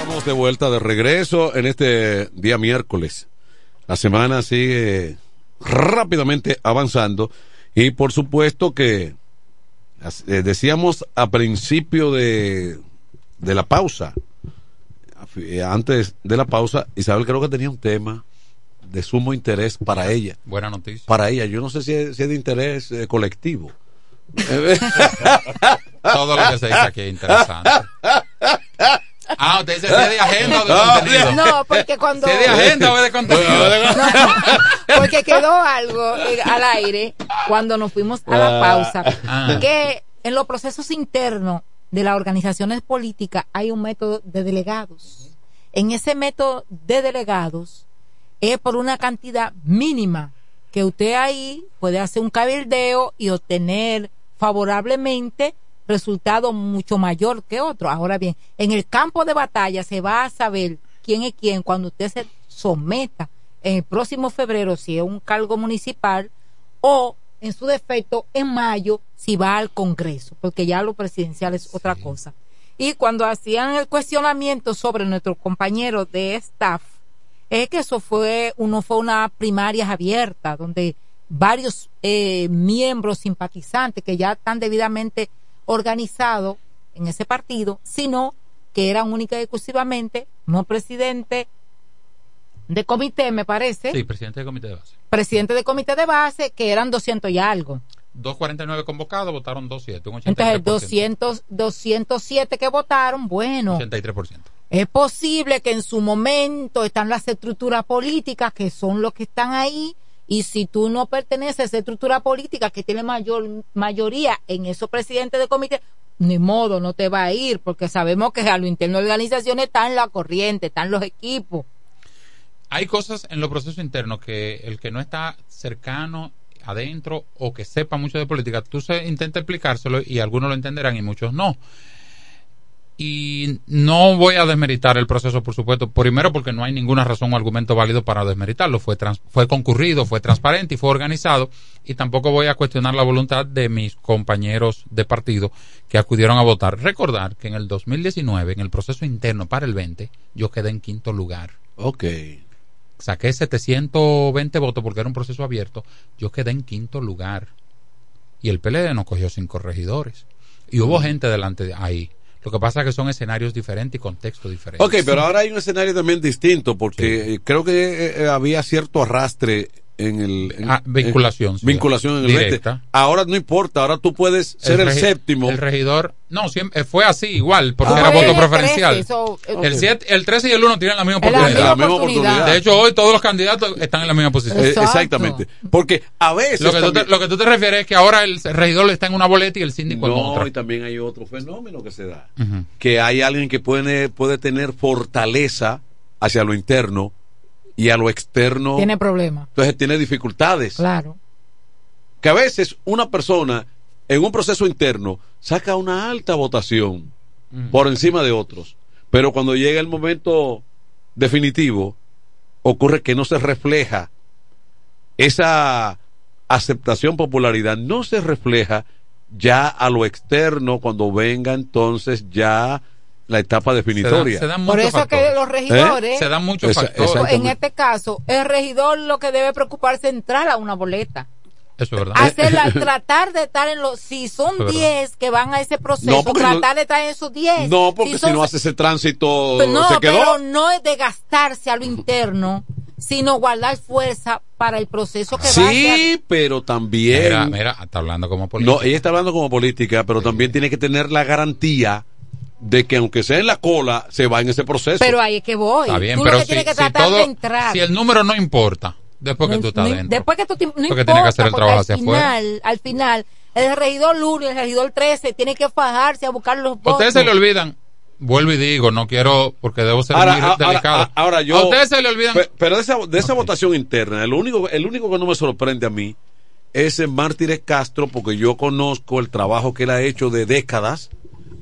Estamos de vuelta de regreso en este día miércoles. La semana sigue rápidamente avanzando y por supuesto que eh, decíamos a principio de, de la pausa, eh, antes de la pausa, Isabel creo que tenía un tema de sumo interés para ella. Buena noticia. Para ella, yo no sé si es, si es de interés eh, colectivo. [laughs] Todo lo que se dice aquí es interesante. Ah, usted dice si es de agenda o de contenido. No, porque cuando. Si es de agenda o de contenido. [laughs] Porque quedó algo eh, al aire cuando nos fuimos a la pausa. Ah. Que en los procesos internos de las organizaciones políticas hay un método de delegados. En ese método de delegados es por una cantidad mínima que usted ahí puede hacer un cabildeo y obtener favorablemente resultado mucho mayor que otro. Ahora bien, en el campo de batalla se va a saber quién es quién cuando usted se someta en el próximo febrero si es un cargo municipal o en su defecto en mayo si va al Congreso, porque ya lo presidencial es otra cosa. Y cuando hacían el cuestionamiento sobre nuestros compañeros de staff, es que eso fue, uno fue una primaria abierta, donde varios eh, miembros simpatizantes que ya están debidamente organizados en ese partido, sino que eran única y exclusivamente no presidente de comité, me parece, Sí, presidente del comité de base. presidente de comité de base, que eran 200 y algo. 249 convocados, votaron 27, un 83%. Entonces, 200, 207 que votaron, bueno, 83%. Es posible que en su momento están las estructuras políticas que son los que están ahí y si tú no perteneces a esa estructura política que tiene mayor mayoría en esos presidentes de comité, ni modo, no te va a ir porque sabemos que a lo interno de la organización están la corriente, están los equipos. Hay cosas en los procesos internos que el que no está cercano adentro o que sepa mucho de política, tú se intenta explicárselo y algunos lo entenderán y muchos no. Y no voy a desmeritar el proceso, por supuesto, primero porque no hay ninguna razón o argumento válido para desmeritarlo. Fue, trans- fue concurrido, fue transparente y fue organizado. Y tampoco voy a cuestionar la voluntad de mis compañeros de partido que acudieron a votar. Recordar que en el 2019, en el proceso interno para el 20, yo quedé en quinto lugar. Ok. Saqué 720 votos porque era un proceso abierto. Yo quedé en quinto lugar. Y el PLD nos cogió cinco regidores. Y hubo gente delante de ahí. Lo que pasa es que son escenarios diferentes y contextos diferentes. Ok, pero ahora hay un escenario también distinto porque eh, creo que eh, eh, había cierto arrastre en el... en- Ah, vinculación, en- sí. vinculación en el Directa. 20. Ahora no importa, ahora tú puedes ser el, regi- séptimo. El regidor. No, siempre, fue así igual, porque Ah, era voto El 13, preferencial. eso, eh, el, siete- el 13 y el 1 tienen la misma la oportunidad. misma La misma oportunidad. De hecho, hoy todos los candidatos están en la misma posición. Eh, exactamente. Porque a veces... Lo que, tú te, también- lo que tú te refieres es que ahora el regidor está en una boleta y el síndico en No, otra. y también hay otro fenómeno que se da. Ujú. Que hay alguien que puede, puede tener fortaleza hacia lo interno y a lo externo. Tiene problemas. Entonces tiene dificultades. Claro. Que a veces una persona en un proceso interno saca una alta votación por encima de otros. Pero cuando llega el momento definitivo, ocurre que no se refleja esa aceptación, popularidad, no se refleja ya a lo externo cuando venga entonces ya la etapa definitoria. Se dan Por muchos eso que factores. los regidores, Se dan muchos Esa- factores. en este caso, el regidor lo que debe preocuparse es entrar a una boleta. Eso es verdad. Hacerla, [laughs] tratar de estar en los, si son Es verdad. 10 que van a ese proceso, No, tratar no- de estar en esos 10. No, porque si, son- no hace ese tránsito, no, se quedó. pero no es de gastarse a lo interno, sino guardar fuerza para el proceso que va a ser. Sí, pero también. Mira, mira, está hablando como político. No, ella está hablando como política, pero también tiene que tener la garantía de que aunque sea en la cola, se va en ese proceso. Pero ahí es que voy. Está bien, tú pero lo que si, tienes que si tratar todo- de entrar. si el número no importa, después que tú estás no- dentro. Después que tú ti- no Porque importa, tiene que hacer el trabajo al hacia final, al final, el regidor 1 y el regidor 13 tiene que fajarse a buscar los votos. ustedes se le olvidan, vuelvo y digo, no quiero, porque debo ser Ahora, muy ahora, delicado. ahora, ahora yo. A ustedes se le olvidan. Pe- Pero de esa, de esa votación interna, el único, el único que no me sorprende a mí es el Mártires Castro, porque yo conozco el trabajo que él ha hecho de décadas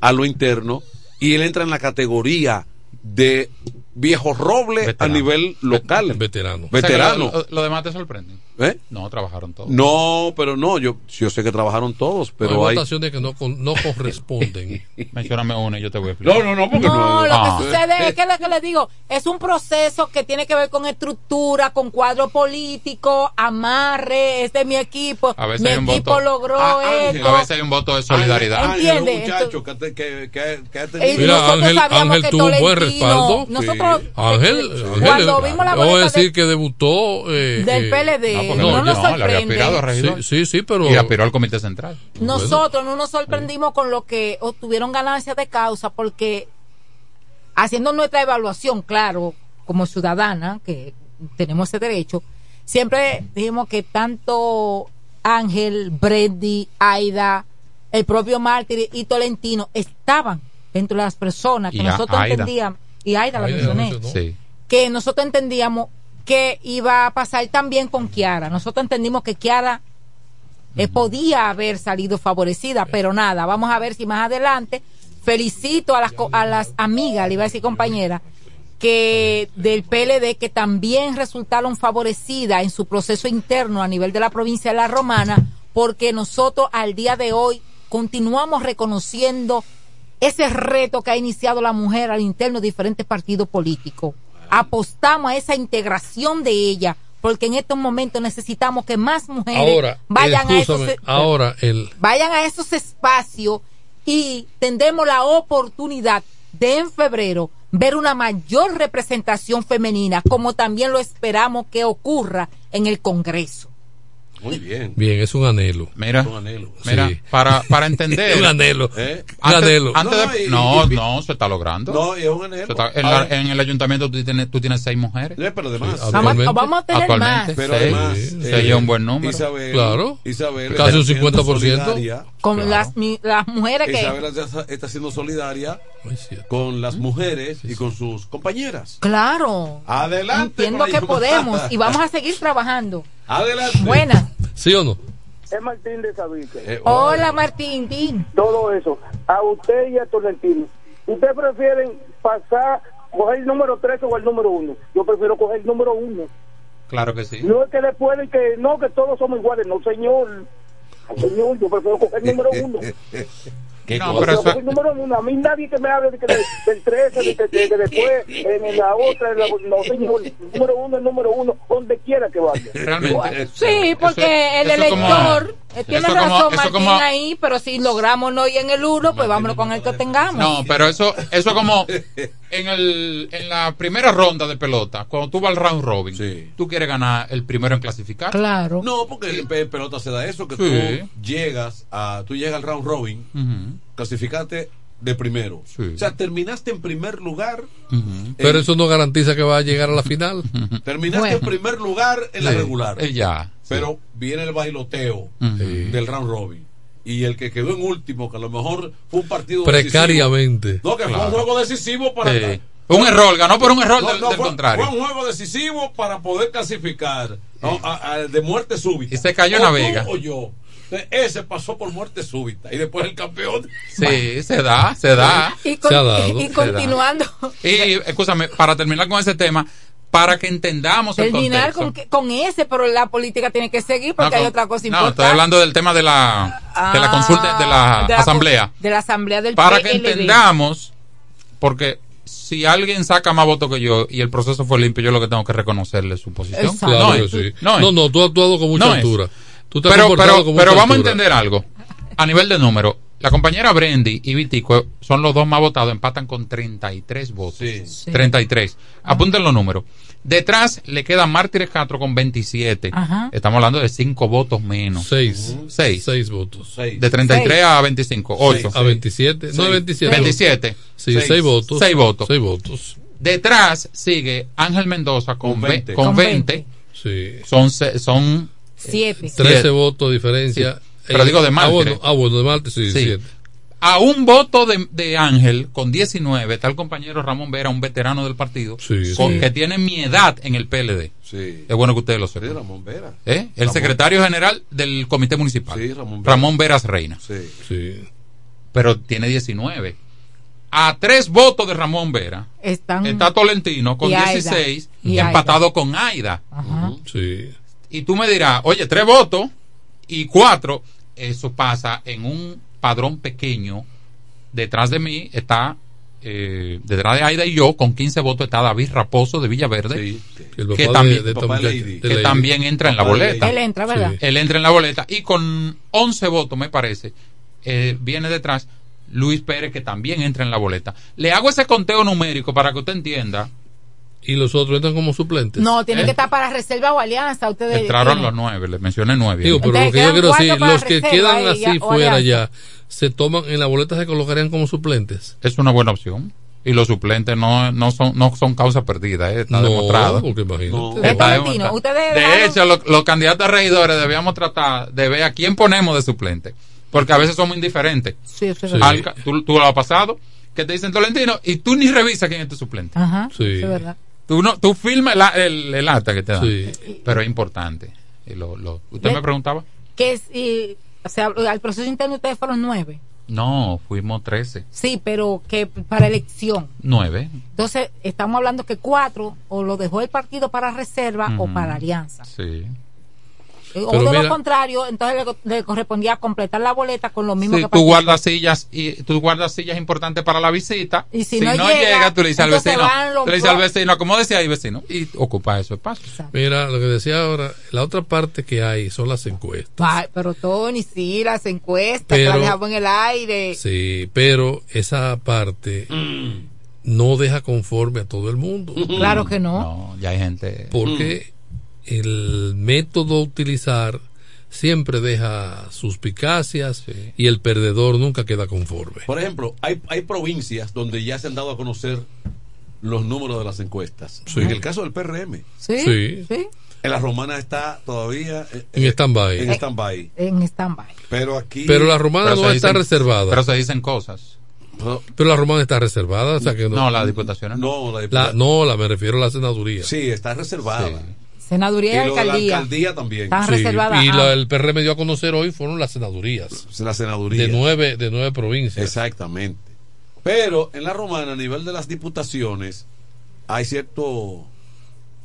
a lo interno, y él entra en la categoría de viejo roble a nivel local. Veterano. O sea, que Veterano. lo, lo- lo demás te sorprende. ¿Eh? No, trabajaron todos. No, pero no, yo, yo sé que trabajaron todos, pero hay hay... votaciones que no, con- no corresponden. [laughs] Mencióname una y yo te voy a explicar. No, no, no, porque No, no... lo Ah. que sucede es que lo que les digo es un proceso que tiene que ver con estructura, con cuadro político, amarre, este es mi equipo, A veces mi hay un equipo voto- logró Ah, esto. A veces hay un voto de solidaridad. Ángel, ¿Entiende? un muchacho que, te- que, que, que Y tenido... Mira, Ángel, Ángel que tuvo un buen respaldo. Nosotros, Ángel, cuando Ángel, vimos la debo decir de- que debutó eh, del eh, PLD, No, no, no, le aspirado regidor. Sí, sí, sí, pero Y aspiró al comité central. Nosotros no nos sorprendimos con lo que obtuvieron ganancias de causa porque haciendo nuestra evaluación, claro, como ciudadana, que tenemos ese derecho, siempre dijimos que tanto Ángel, Brady, Aida, el propio Mártir y Tolentino estaban dentro de las personas que Y nosotros entendíamos, y Aida la Aida mencioné, mencionó. Sí. que nosotros entendíamos que iba a pasar también con Kiara. Nosotros entendimos que Kiara eh, podía haber salido favorecida, pero nada, vamos a ver si más adelante felicito a las, co- a las amigas, le iba a decir compañeras, que del PLD que también resultaron favorecidas en su proceso interno a nivel de la provincia de La Romana, porque nosotros al día de hoy continuamos reconociendo ese reto que ha iniciado la mujer al interno de diferentes partidos políticos. Apostamos a esa integración de ella, porque en estos momentos necesitamos que más mujeres ahora, vayan a esos ahora el vayan a esos espacios y tendremos la oportunidad de en febrero ver una mayor representación femenina, como también lo esperamos que ocurra en el Congreso. Muy bien. bien, es un anhelo. Mira, Un anhelo. mira, Sí. para, para entender. [laughs] un anhelo. ¿Eh? Un anhelo. antes No, de- y- no, y- no, se está logrando. No, es un anhelo. está- en, Ahora- la- en el ayuntamiento tú tienes, tú tienes seis mujeres. Eh, pero además... Sí, Vamos, Actualmente. vamos a tener Actualmente. más. Pero Seis. además... Sí, seis es un buen número. Isabel, Claro. Isabel Casi un está siendo 50%. solidaria. Con Claro. las, mi- las mujeres que... Isabel está, está siendo solidaria sí. con las mujeres y con sus compañeras. Claro. Adelante. Entiendo que podemos y vamos a [laughs] seguir trabajando. Adelante. Buenas. ¿Sí o no? Es Martín de Sabique. Eh, Hola Martín, Din. Todo eso. A usted y a Tolentino. ¿Ustedes prefieren pasar, coger el número 3 o el número 1? Yo prefiero coger el número 1. Claro que sí. No es que le pueden que, no, que todos somos iguales. No, señor. Señor, yo prefiero coger el número 1. [laughs] ¿Qué No, cosa? pero eso- el número 1. A mí nadie que me hable de que de- del 13, de que, de que después en la otra, en la, no, señor. El número 1 el número 1, donde quiera que vaya. Realmente. Sí, porque el eso es como- elector eh, tiene eso como- razón Martín como- ahí, pero si logramos no ir en el 1, pues vámonos con el que tengamos. No, pero eso, eso como en, el, en la primera ronda de pelota, cuando tú vas al round robin, Sí. tú quieres ganar el primero en clasificar. Claro. No, porque en pe- pelota se da eso, que Sí. tú llegas a, tú llegas al round robin, Ujú, clasificaste de primero. Sí. O sea, terminaste en primer lugar. Pero eso no garantiza que va a llegar a la final. [laughs] Terminaste Bueno. en primer lugar en la regular. Eh, ya. Pero viene el bailoteo del round robin. Y el que quedó en último, que a lo mejor fue un partido Precariamente. decisivo. No, que fue un juego decisivo para. Un error, ganó por un error No, del, no, del fue, contrario. fue un juego decisivo para poder clasificar ¿no? A- a- de muerte súbita. Y se cayó O una tú vega. O yo. Entonces, Ese pasó por muerte súbita. Y después el campeón. Sí, se da, se da. Y, con- Se ha dado. y Se continuando, Y, escúchame, para terminar con ese tema, para que entendamos el terminar con, con ese, pero la política tiene que seguir porque No, hay otra cosa No, importante. estoy hablando del tema de la, de la Ah, consulta, de la de asamblea. De la asamblea del Para que entendamos, porque si alguien saca más votos que yo y el proceso fue limpio, yo lo que tengo que reconocerle su posición. Exacto. Claro No es. sí. No es. No, no, tú has actuado con mucha No es. Tú te has Pero, comportado pero, con pero vamos a entender algo. A nivel de número, la compañera Brendy y Vitico son los dos más votados, empatan con 33 votos. Sí. Sí. 33. Apunten los números. Detrás le queda Mártires Castro con 27. Ajá. Estamos hablando de 5 votos menos. Seis. 6. Seis votos. Seis. De 33 Seis. a 25. 8. A 27. No, Seis. 27. 27. Sí, Seis. seis votos. Seis votos. Seis votos. Detrás sigue Ángel Mendoza con, Con ve- 20. con Con 20. Sí. Son, son Siete. 13 votos de diferencia. Sí. Pero digo de Ah, Marte. bueno, ah, bueno, de Marte, sí, Sí. siete. a un voto de, de Ángel con 19, está el compañero Ramón Vera, un veterano del partido, Sí, con, sí. que tiene mi edad en el PLD. Sí. Es bueno que ustedes lo Sí, sepan. Ramón Vera. ¿Eh? El Ramón. secretario general del comité municipal. Sí, Ramón Vera. Veras Reina. Sí. Sí. Pero tiene 19. A tres votos de Ramón Vera Están. está Tolentino con Y Aida. 16 Y empatado con Aida. Ajá. Sí. Y tú me dirás, oye, tres votos y cuatro, eso pasa en un padrón pequeño. Detrás de mí está, eh, detrás de Aida y yo, con 15 votos está David Raposo de Villaverde, papá que, de- también, de Lady, que también entra en la boleta. Él entra, ¿verdad? Sí. Él entra en la boleta. Y con 11 votos, me parece, eh, viene detrás Luis Pérez, que también entra en la boleta. Le hago ese conteo numérico para que usted entienda. Y los otros entran como suplentes. No, tiene ¿Eh? que estar para reserva o alianza. Ustedes Entraron tienen- los nueve, le mencioné nueve. Digo, pero Entonces, lo que yo quiero decir, los que quedan así ya- fuera ya, se toman, en la boleta se colocarían como suplentes. Es una buena opción. Y los suplentes no, no son no son causa perdida, eh, está No, demostrado. porque imagínate. Está Tolentino, demostrado. ustedes De hecho, lo- los candidatos a regidores debíamos tratar de ver a quién ponemos de suplente. Porque a veces somos indiferentes. Sí, eso es Al- verdad. tú, tú lo has pasado, que te dicen Tolentino, y tú ni revisas quién es tu suplente. Ajá, Sí. es verdad. Tú, no, tú firmas el, el, el acta que te dan. Sí. Pero es importante. Lo, lo- ¿Usted me preguntaba? Que si, o sea, al proceso interno ustedes fueron nueve. No, fuimos 13. Sí, pero que para elección. 9. Entonces, estamos hablando que cuatro o lo dejó el partido para reserva o para alianza. Sí. O Pero de mira- lo contrario, entonces le, le correspondía completar la boleta con lo mismo Sí, que tú guardas sillas y tú guardas sillas importantes para la visita. Y si no llega, tú le dices al vecino, tú le dices al vecino, acomódese ahí, vecino, y ocupa ese espacio. Mira, lo que decía ahora, la otra parte que hay son las encuestas. Ay, pero Tony, sí, las encuestas, Pero- que las dejamos en el aire. Sí, pero esa parte no deja conforme a todo el mundo. Claro que no. No, ya hay gente. Porque el método a utilizar siempre deja suspicacias y el perdedor nunca queda conforme. Por ejemplo, hay, hay provincias donde ya se han dado a conocer los números de las encuestas. Sí. En el caso del PRM, Sí, Sí. sí, en la romana está todavía eh, En eh, stand-by. En stand-by. en stand-by. Pero aquí. Pero la romana Pero no se está dicen- reservada. Pero se dicen cosas. Pero la romana está reservada, o sea que no. No, la diputación no. No, la, La- diputada- no, la me refiero a la senaduría. Sí, está reservada. Senaduría y Y de la alcaldía. alcaldía también. Están Sí, reservadas. y Ah, la- el PRM dio a conocer hoy fueron las senadurías La senaduría. de nueve, de nueve provincias. Exactamente. Pero en la romana, a nivel de las diputaciones, hay cierto.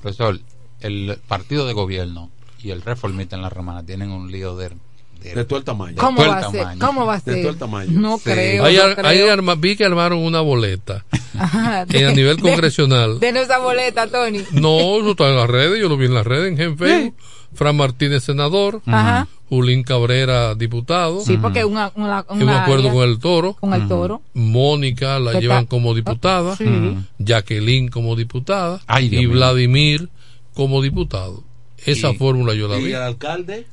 Profesor, el partido de gobierno y el reformista en la romana tienen un lío de... De todo el tamaño. ¿Cómo va a ser? tamaño. ¿Cómo va a De ser? todo el tamaño. No Sí. creo. Ahí, no creo. ahí arma- vi que armaron una boleta [laughs] Ajá, eh, a nivel congresional. De, esa boleta, Tony. No, eso está en las redes, yo lo vi en las redes, en Gen Facebook. Fran Martínez, senador. Ajá. Julín Cabrera, diputado. Sí, porque una, una, En un una acuerdo área con el toro. con el toro. Mónica la Que llevan está- como diputada. Sí. Jacqueline como diputada. Ay, y. Vladimir como diputado. Esa Y- fórmula yo la ¿Y vi. el alcalde?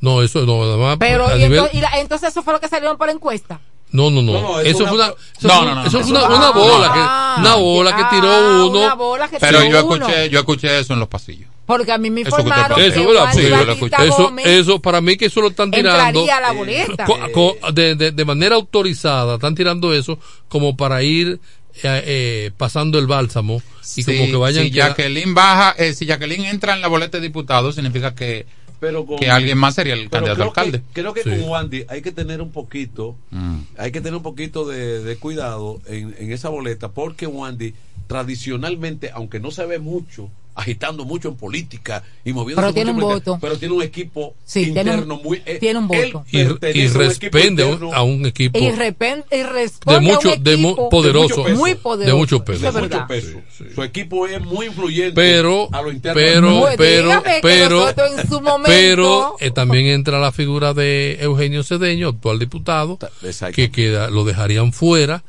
No, eso no, además. Pero, a y, nivel- entonces, y la- entonces eso fue lo que salieron por la encuesta. No, no, no. No, no, es eso fue una, eso No, fue- no, no, eso no, fue eso- una, una Ah, bola ah, que, una bola que ah, tiró Una uno. bola que Pero tiró yo uno. escuché, yo escuché eso en los pasillos. Porque a mí me informaron que Eso, ¿verdad? Juan Sí, yo lo Bautista escuché. Eso, eso, para mí que eso lo están tirando entraría a la boleta. co- co- de, de- de manera autorizada, están tirando eso como para ir eh, eh, pasando el bálsamo y como que vayan si Jacqueline baja, eh, si Jacqueline entra en la boleta de diputado, significa que, Pero con, que alguien más sería el candidato creo alcalde. Que, creo que Sí. con Wandy hay que tener un poquito, Mm. hay que tener un poquito de, de cuidado en, en esa boleta, porque Wandy tradicionalmente, aunque no se ve mucho, agitando mucho en política y moviendo Pero tiene un voto. pero tiene un equipo Sí, tiene interno un- muy eh, tiene un voto. y, y a un equipo responde a un- interno a un equipo Y, repen- y de responde mucho, a un de mu- poderoso, peso. muy poderoso. de mucho peso. Eso es de mucho peso. Su equipo es muy influyente pero a lo interno. pero pero pero nosotros en su momento- pero eh, también entra la figura de Eugenio Cedeño actual diputado Exacto. que queda lo dejarían fuera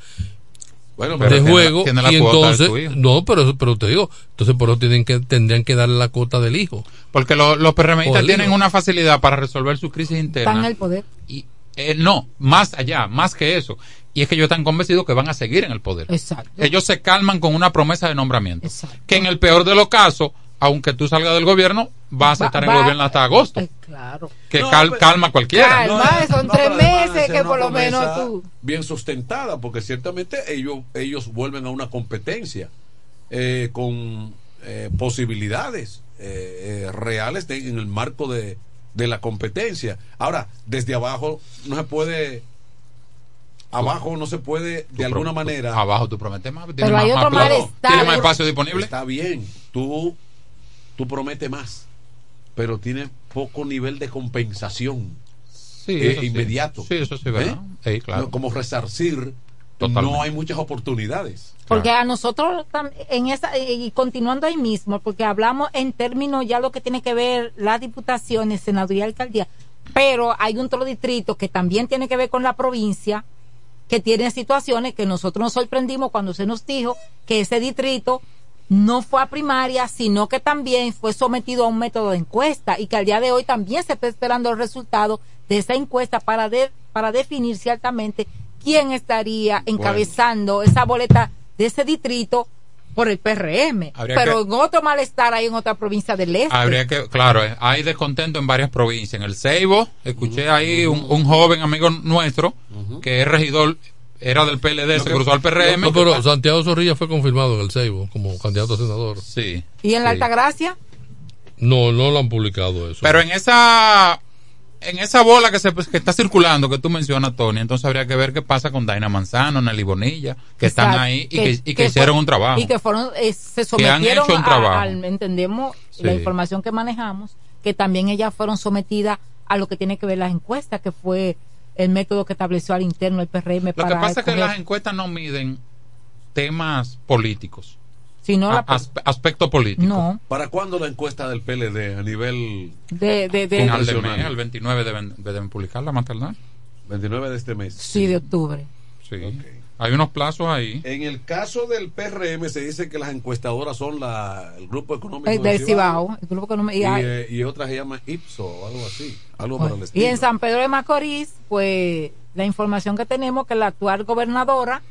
Bueno, Pero de tiene la- juego tiene la y entonces hijo. no pero pero te digo entonces por eso tienen que tendrían que darle la cuota del hijo Porque lo- los PRMistas tienen hijo. una facilidad para resolver su crisis Están en interna. el poder. Y, eh, no, más allá, más que eso. Y es que ellos están convencidos que van a seguir en el poder. Exacto. Ellos se calman con una promesa de nombramiento. Exacto. Que en el peor de los casos, aunque tú salgas del gobierno, vas a Va- estar en el gobierno hasta agosto. Eh, claro. Que No, cal- pero- calma cualquiera. Calma, son No, tres meses es que por lo menos tú. bien sustentada porque ciertamente ellos ellos vuelven a una competencia eh, con eh, posibilidades eh, reales de- en el marco de, de la competencia ahora desde abajo no se puede abajo no se puede de alguna manera Abajo tú prometes más. tienes Pero hay más- otro malestar. Tienes más espacio disponible. está bien tú tú prometes más pero tiene poco nivel de compensación Sí, eh, eso inmediato. Sí, eso sí, ¿verdad? ¿Eh? Sí, claro. No, como resarcir, Totalmente. no hay muchas oportunidades. Porque a nosotros, en esa, y continuando ahí mismo, porque hablamos en términos ya lo que tiene que ver las diputaciones, senaduría y alcaldía, pero hay un otro distrito que también tiene que ver con la provincia, que tiene situaciones que nosotros nos sorprendimos cuando se nos dijo que ese distrito no fue a primaria, sino que también fue sometido a un método de encuesta y que al día de hoy también se está esperando el resultado de esa encuesta para, de- para definir ciertamente quién estaría encabezando esa boleta de ese distrito por el PRM. Habría Pero que- en otro malestar hay en otra provincia del este. Habría que, claro, eh, hay descontento en varias provincias. En el Ceibo, escuché ahí un, un joven amigo nuestro que es regidor, era del PLD, se cruzó al PRM. No, pero Santiago Zorrilla fue confirmado en el Ceibo como candidato a senador. Sí. ¿Y en la Sí. Altagracia? No, no lo han publicado eso. Pero en esa en esa bola que se que está circulando que tú mencionas Tony, entonces habría que ver qué pasa con Daina Manzano, Nelly Bonilla, que están ahí y que, y que fue- hicieron un trabajo. Y que fueron, eh, se Que han sometieron hecho un a- al, entendemos, Sí. la información que manejamos, que también ellas fueron sometidas a lo que tiene que ver las encuestas, que fue el método que estableció al interno el PRM Lo que pasa es que las encuestas no miden temas políticos. Si no, la- A- aspe- aspecto político. No. ¿Para cuándo la encuesta del PLD a nivel de, de, de- Final de mes, el 29 deben, deben publicarla más tardar. 29 de este mes? sí, de octubre. Sí. Hay unos plazos ahí. En el caso del PRM se dice que las encuestadoras son la, el grupo económico Eh, del Cibao, el grupo económico- y eh, y otras se llama Ipso o algo así, algo para el Y en San Pedro de Macorís, pues la información que tenemos que la actual gobernadora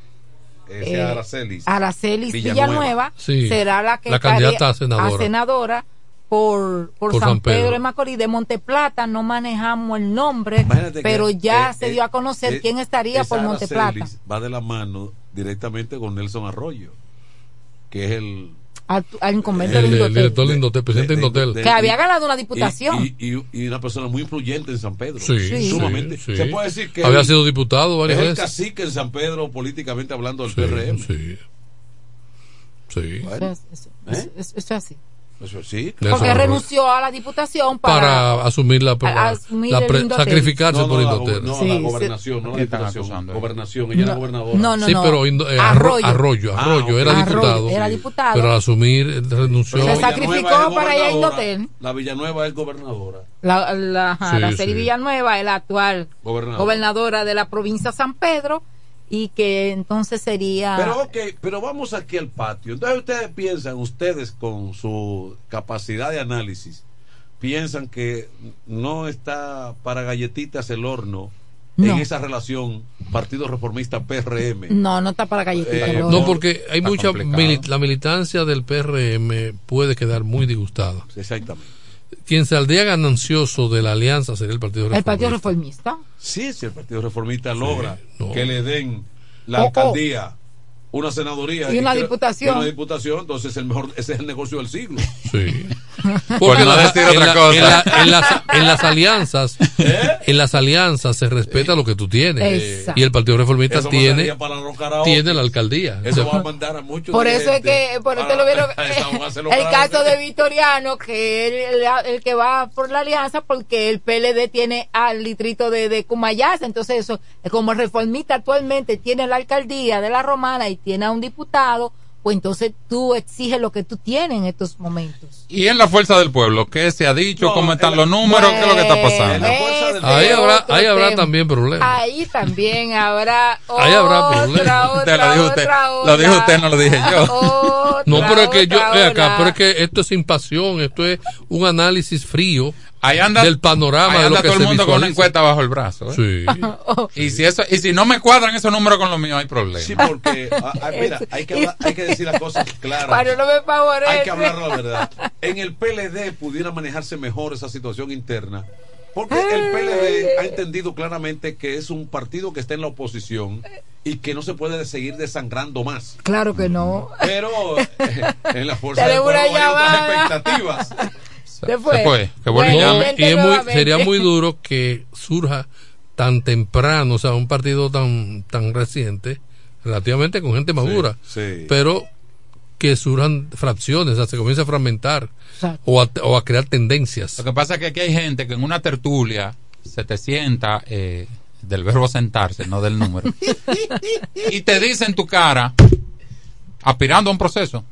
eh, Aracelis. Aracelis Villanueva. Villanueva, Sí, será la que la candidata a senadora. senadora por, por, Por San, San Pedro. Pedro. de Macorís. De Monteplata no manejamos el nombre, Imagínate pero ya eh, se dio a conocer eh, quién estaría por Monteplata. Va de la mano directamente con Nelson Arroyo, que es el Al, al incumbente El, el director de Indotel, presidente de Indotel. que había ganado una diputación. Y, y- y una persona muy influyente en San Pedro. Sí, Sí. Sumamente. sí, sí. Se puede decir que Había sido diputado varias es el veces. cacique en San Pedro políticamente hablando del Sí, PRM. sí. Sí. Bueno, Eso, eso- ¿eh? eso- eso es así. Eso sí. Nelson Porque renunció a la diputación para, Para asumir la, a- la- asumir la pre- sacrificarse No, no, por la, Indotel. no, Sí, la sí. gobernación, no la ¿Qué están diputación. acusando? Gobernación, ella era gobernadora. No, no, sí, no. pero Indo- eh, Arro- Arroyo. Arroyo, Ah, Arroyo, era Arroyo, diputado. era diputado. Pero al asumir renunció. Se Villanueva sacrificó para ir a. Indotel. La Villanueva es gobernadora. La, la, Araceli sí. Villanueva es la actual Gobernadora. gobernadora de la provincia de San Pedro y que entonces sería Pero ok, pero vamos aquí al patio. Entonces ustedes piensan, ustedes con su capacidad de análisis, piensan que no está para galletitas el horno No. en esa relación Partido Reformista PRM. no no está para galletitas Eh, no. No, porque hay Está mucha. mili- la militancia del PRM puede quedar muy disgustada. Exactamente. Quien saldría ganancioso de la alianza sería el Partido el Reformista. Partido Reformista Sí, si el Partido Reformista logra no. que le den la Oh, oh. alcaldía, una senaduría Y una diputación. y una diputación, entonces el mejor, ese es el negocio del siglo. Sí. Por Porque no decir en, otra la- cosa. en la- en las, en las alianzas, [laughs] en las alianzas se respeta lo que tú tienes. Exacto. Y el Partido Reformista Eso tiene, tiene la alcaldía. Eso O sea, va a mandar a muchos. por eso es que por eso lo vieron [laughs] el caso de Vitoriano que es el, el que va por la alianza porque el PLD tiene al distrito de, de Cumayasa entonces eso como el reformista actualmente tiene la alcaldía de la Romana y tiene a un diputado pues entonces tú exiges lo que tú tienes en estos momentos Y en la fuerza del pueblo, ¿qué se ha dicho? No, ¿Cómo están en los números? ¿Qué es lo que está pasando? La del- ahí habrá, otro ahí habrá también problemas. ahí también habrá [laughs] Ahí habrá otra, problemas. otra, [laughs] lo dijo usted. otra Lo dijo usted, no lo dije yo. Otra, [laughs] No, pero es que yo, otra ve acá, pero es que esto es sin pasión, esto es un análisis frío Ahí anda, del panorama ahí de lo anda que todo el mundo con una encuesta bajo el brazo. ¿eh? Sí. [laughs] Y si eso, y si no me cuadran esos números con los míos, hay problema. Sí, porque ah, ah, mira, hay que, hablar- hay que decir las cosas claras. Para no me favorece. Hay que hablar la verdad. En el PLD pudiera manejarse mejor esa situación interna. Porque el PLD ha entendido claramente que es un partido que está en la oposición y que no se puede seguir desangrando más. Claro que no. Pero eh, en la fuerza del Tenemos pueblo hay otras expectativas. Se fue. Se fue. Que y Bueno, llame. y es muy, nuevamente. sería muy duro que surja tan temprano, o sea, un partido tan, tan reciente, relativamente con gente madura, sí. pero que surjan fracciones, o sea, se comienza a fragmentar o a, o a crear tendencias. Lo que pasa es que aquí hay gente que en una tertulia se te sienta eh, del verbo sentarse, no del número, [laughs] y te dice en tu cara, aspirando a un proceso,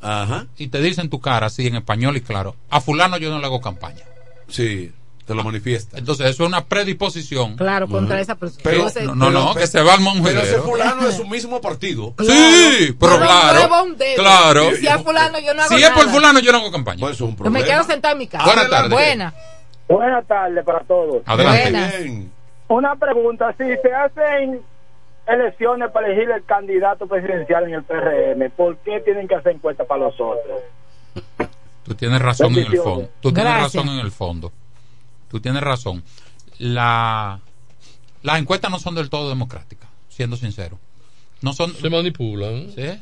y te dice en tu cara, así en español y claro, a fulano yo no le hago campaña. Sí, te lo manifiesta. Entonces eso es una predisposición. Claro, contra esa persona. Pero- no, no, no, que se va al Pero ese monjedero. fulano es su mismo partido. Sí, pero claro, muevo un dedo. claro. Si es fulano, yo no hago Si es por fulano, yo no hago campaña. Pues es un Yo me quedo sentado en mi casa. Buenas tardes. Buena. Buenas tardes para todos. Adelante. Buenas. Una pregunta, si se hacen elecciones para elegir el candidato presidencial en el PRM, ¿por qué tienen que hacer encuestas para los otros? Tú tienes razón en el fondo. Tú tienes Gracias. razón en el fondo. Tú tienes razón. La, las encuestas no son del todo democráticas, siendo sincero. No son. Se manipulan. Sí.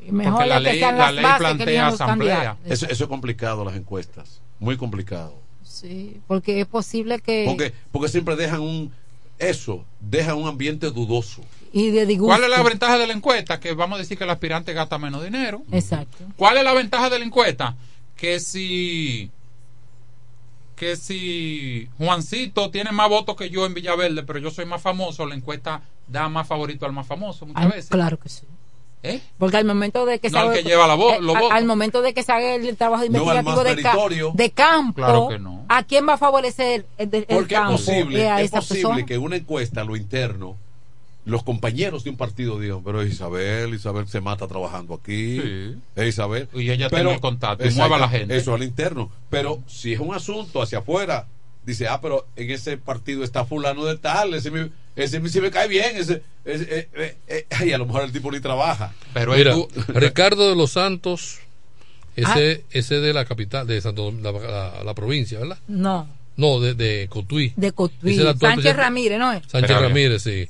Y mejor Porque la ley, sean la las ley plantea asamblea. Eso, eso es complicado, las encuestas. Muy complicado. Sí, porque es posible que. Porque, porque siempre dejan un. Eso, dejan un ambiente dudoso. Y de. ¿Cuál es la ventaja de la encuesta? Que vamos a decir que el aspirante gasta menos dinero. Exacto. ¿Cuál es la ventaja de la encuesta? Que si que si Juancito tiene más votos que yo en Villaverde, pero yo soy más famoso, la encuesta da más favorito al más famoso muchas Ay, veces. Claro que sí. ¿Eh? Porque al momento de que No, el haga- que lleva la vo- eh, los al momento de que se haga el trabajo investigativo más de, ca- de campo, Claro que no. ¿a quién va a favorecer el, de- el Porque es posible, Eh, a es posible persona. que una encuesta, lo interno, los compañeros de un partido digan, pero Isabel, Isabel se mata trabajando aquí. Eh, Isabel. Y ella tiene el contacto y Exacto, mueve a la gente. Eso al interno. Pero si es un asunto hacia afuera, dice, ah, pero en ese partido está fulano de tal, ese, ese sí me cae bien, ese, ese- eh, eh, eh, ay, a lo mejor el tipo ni trabaja. Pero Mira, Ricardo de los Santos, ese, Ah. ese de la capital, de Santo, la, la- la provincia, ¿verdad? No, No, de, de Cotuí. de Cotuí. Sánchez presidente. Ramírez, ¿no es? Sánchez Pero- Ramírez, sí.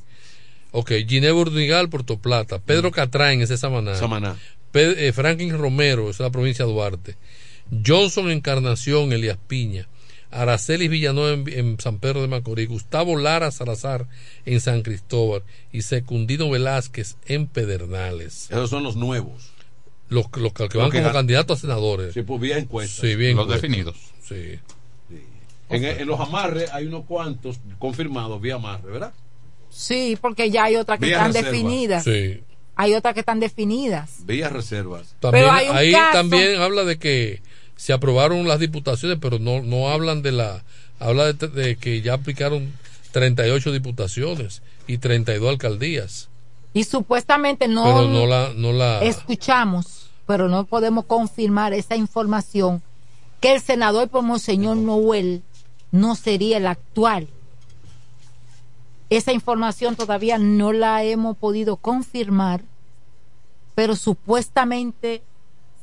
Ok, Ginebra Urdigal, Puerto Plata. Pedro Catrain, ese es Samaná. Samaná. Pe- eh, Franklin Romero, esa es la provincia de Duarte. Johnson Encarnación, Elías Piña. Aracelis Villanueva en, en San Pedro de Macorís. Gustavo Lara Salazar en San Cristóbal. Y Secundino Velázquez en Pedernales. Esos son los nuevos. Los, los que van Los que como candidatos a senadores. Sí, pues vía encuestas. Sí, bien Los encuestas. definidos. Sí. En, en los amarres hay unos cuantos confirmados vía amarre, ¿verdad? Sí, porque ya hay otras que Vía están reserva. definidas. Sí. Hay otras que están definidas. Vía reservas. También, Pero hay un ahí caso- también habla de que se aprobaron las diputaciones, pero no, no hablan de la. Habla de, de que ya aplicaron 38 diputaciones y 32 alcaldías. Y supuestamente no, pero no la. No la escuchamos, pero no podemos confirmar esa información, que el senador por Monseñor Noel no sería el actual. Esa información todavía no la hemos podido confirmar, pero supuestamente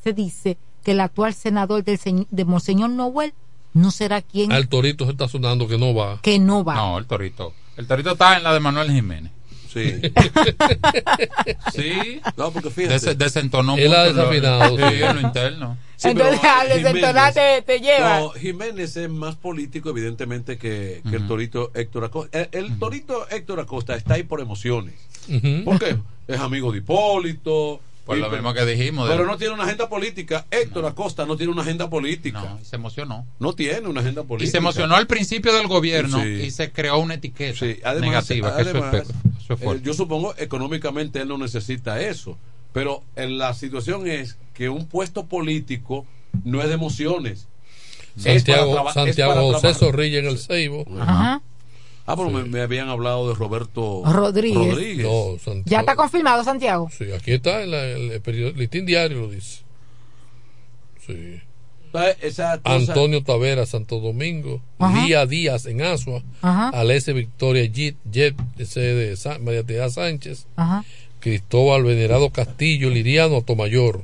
se dice que el actual senador del señ- de Monseñor Noel no será quien al torito se está sonando que no va. que no va. No, el torito. El torito está en la de Manuel Jiménez. Sí. [laughs] Sí. No, porque fíjate. Des- desentonó Él ha lo- [laughs] sí, en lo interno. Sí, Entonces, pero, [laughs] al desentonar te, te lleva. No, Jiménez es más político, evidentemente, que, que el torito Héctor Acosta. El, el torito Héctor Acosta está ahí por emociones. Ujú. ¿Por qué? Es amigo de Hipólito. Por y- lo mismo que dijimos. Pero de- no tiene una agenda política. Héctor Acosta no tiene una agenda política. No, y se emocionó. No tiene una agenda política. Y se emocionó al principio del gobierno Sí. y se creó una etiqueta Sí, además, negativa. que eso es además, eso es eh, yo supongo económicamente él no necesita eso, pero en la situación es que un puesto político no es de emociones. Es para Santiago, Santiago José. Zorrilla en el Ceibo. Ajá. Ah, pero me, me habían hablado de Roberto Rodríguez. No, Santiago. Ya está confirmado, Santiago. Sí, aquí está en la- el, el periódico, listín diario lo dice. Sí. Entonces, esa cosa- Antonio Tavera, Santo Domingo. Ajá. Lía Díaz en Asua. Alese Victoria Jet, Jet ese de Sa- María Tejada Sánchez. Ajá. Cristóbal Venerado Castillo, Liriano Tomayor.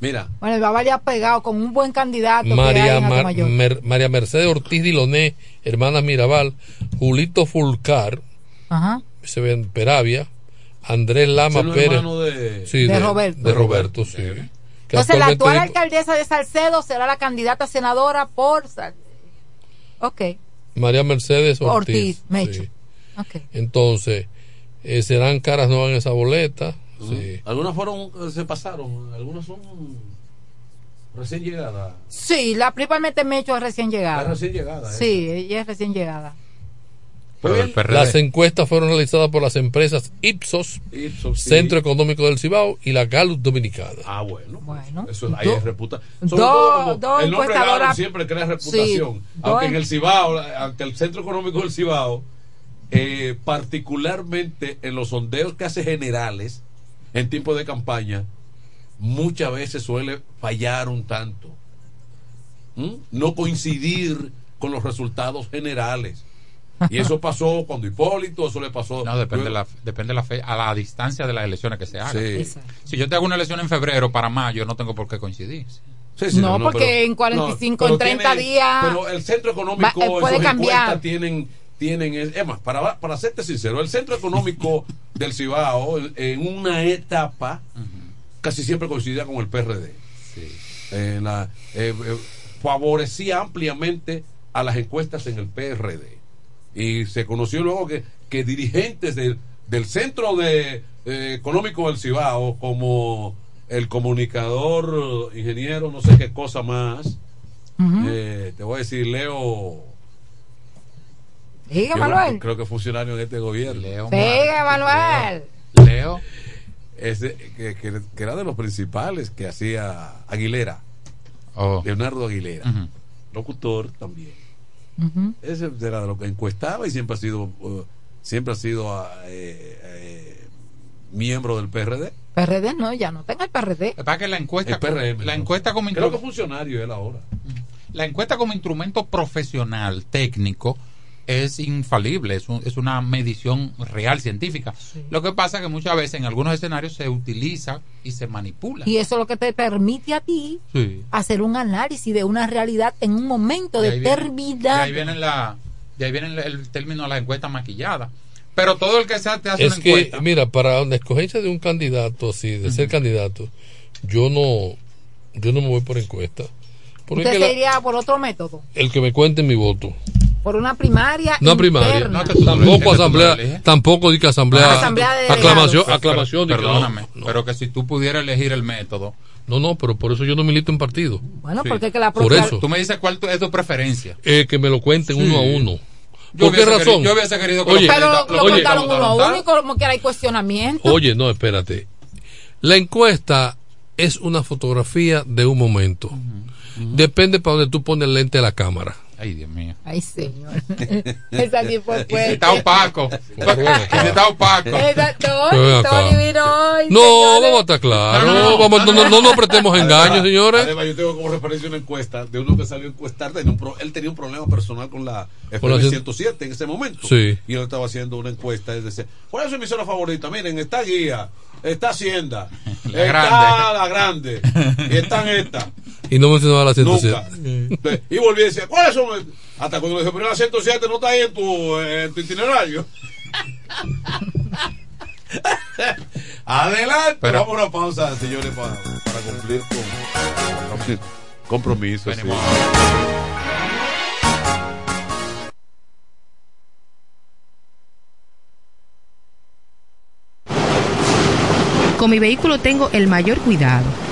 Mira, Bueno, el Baba ya ha pegado con un buen candidato. que María, en Mar-. Mer- María Mercedes Ortiz Diloné, hermana Mirabal. Julito Fulcar, Ajá. se ve en Peravia. Andrés Lama es Pérez. de, Sí, De Roberto. De Roberto, sí. Que Entonces, la actual alcaldesa de Salcedo será la candidata senadora por. Sal- Ok. María Mercedes Ortiz. Ortiz, Mecho. sí. Ok. Entonces, eh, serán caras nuevas en esa boleta. Sí. Algunas fueron, eh, se pasaron, algunas son recién llegadas. Sí, la principalmente Mecho es recién llegada. Es recién llegada, ¿eh? Sí, ella es recién llegada. Las encuestas fueron realizadas por las empresas Ipsos, Ipsos, sí. Centro Económico del Cibao y la Gallup Dominicana. Ah, bueno. Bueno. Eso ahí Do- es reputación. dos- dos el nombre Gallup siempre crea reputación. Sí, aunque en el Cibao, aunque el Centro Económico del Cibao, eh, particularmente en los sondeos que hace generales en tiempo de campaña, muchas veces suele fallar un tanto. ¿Mm? No coincidir [laughs] con los resultados generales. Y eso pasó cuando Hipólito, eso le pasó. No, depende, la, depende la fe, a la distancia de las elecciones que se hagan. Sí. Si yo te hago una elección en febrero para mayo, no tengo por qué coincidir. Sí, sí, No, porque en 45, en 30 días Pero el centro económico, va- eh, puede cambiar. tienen, tienen es es más, para, para serte sincero, el centro económico [laughs] del Cibao, en- una etapa, casi siempre coincidía con el PRD. En la- eh, eh, favorecía ampliamente a las encuestas en el PRD. Y se conoció luego que, que dirigentes del, del centro de, eh, económico del Cibao, como el comunicador, ingeniero, no sé qué cosa más, eh, te voy a decir, Leo. Diga, yo Manuel. Creo que funcionario en este gobierno. Leo. Diga, Manuel. Leo. Ese, que, que- que era de los principales que hacía Aguilera. Oh. Leonardo Aguilera. Locutor también. Ese era de lo que encuestaba y siempre ha sido uh, siempre ha sido ah, eh, eh, miembro del PRD. PRD no, ya no tenga el PRD. Para que la encuesta, El PRM, la ¿no? encuesta como Creo que funcionario él ahora. la encuesta como instrumento profesional, técnico, es infalible, es, un- es una medición real científica. Lo que pasa es que muchas veces en algunos escenarios se utiliza y se manipula. Y eso es lo que te permite a ti Sí. hacer un análisis de una realidad en un momento De ahí viene- determinado. De ahí viene, la, de ahí viene el, el término de la encuesta maquillada. Pero todo el que se te hace Es una que, encuesta. mira, para la escogencia de un candidato así, de ser candidato, yo no yo no me voy por encuesta. Porque Usted es que se la- iría por otro método, el que me cuente mi voto. Por una primaria. No primaria, tampoco asamblea, tampoco di que asamblea, Asamblea de delegados. aclamación, Pero- aclamación de que no, perdóname, pero que si tú pudieras elegir el método. no, no, pero por eso yo no milito en partido. Bueno, Sí. porque es que la Por propia- eso. Tú me dices cuál tu- es tu preferencia. Eh, que me lo cuenten Sí. uno a uno. ¿Por qué razón? querido- yo hubiese querido que Oye, Pero lo, lo oye, contaron uno a uno y como que hay cuestionamiento. Oye, no, espérate. La encuesta es una fotografía de un momento. Depende para donde tú pones el lente de la cámara. Ay, Dios mío. Ay, señor. [laughs] Esa sí fue fuerte. está opaco. [laughs] está opaco. [laughs] Tony, ven acá. Tony vino hoy, No, señores. vamos a estar claros. No, No, no, no. vamos, no, no, no nos prestemos engaños, señores. Además, yo tengo como referencia una encuesta de uno que salió a encuestar. tenía un pro- él tenía un problema personal con la FM cien- 107 en ese momento. Sí. Y él estaba haciendo una encuesta. Es decir, ¿cuál es su emisora favorita? Miren, está Guía, está Hacienda, La está grande. La Grande, y están estas. Y no mencionaba la Nunca. 107. Y volví y decía, ¿cuáles son? Hasta cuando le dije, pero la 107 no está ahí en tu, en tu itinerario. [laughs] Adelante. Pero- Vamos a una pausa, señores, para, para cumplir con compromisos. sí. Con mi vehículo tengo el mayor cuidado.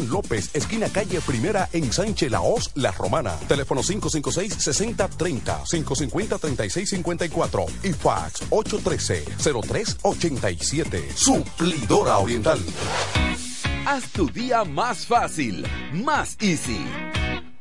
López, esquina calle Primera en Sánchez Laos, La Romana. Teléfono 556-6030, 550-3654 y fax 813-0387. Suplidora Oriental. Haz tu día más fácil, más easy.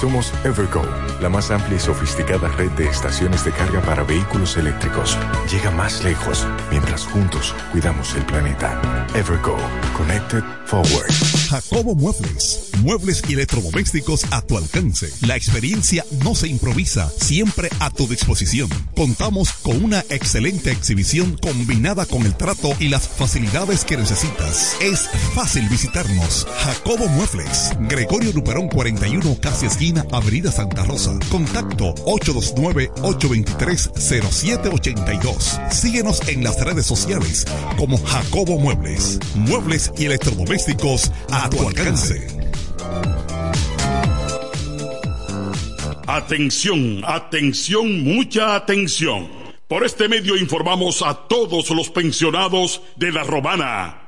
Somos Evergo, la más amplia y sofisticada red de estaciones de carga para vehículos eléctricos. Llega más lejos mientras juntos cuidamos el planeta. Evergo, Connected Forward. Jacobo Muebles. Muebles y electrodomésticos a tu alcance. La experiencia no se improvisa, siempre a tu disposición. Contamos con una excelente exhibición combinada con el trato y las facilidades que necesitas. Es fácil visitarnos. Jacobo Muebles. Gregorio Luperón 41, casi esquina esquina Avenida Santa Rosa. Contacto 829-823-0782. Síguenos en las redes sociales como Jacobo Muebles. Muebles y electrodomésticos a tu alcance. Atención, atención, mucha atención. Por este medio informamos a todos los pensionados de La Romana,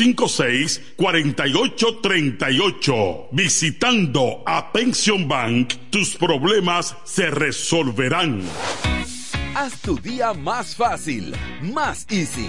556-4838. Visitando a Pension Bank, tus problemas se resolverán. Haz tu día más fácil, más easy.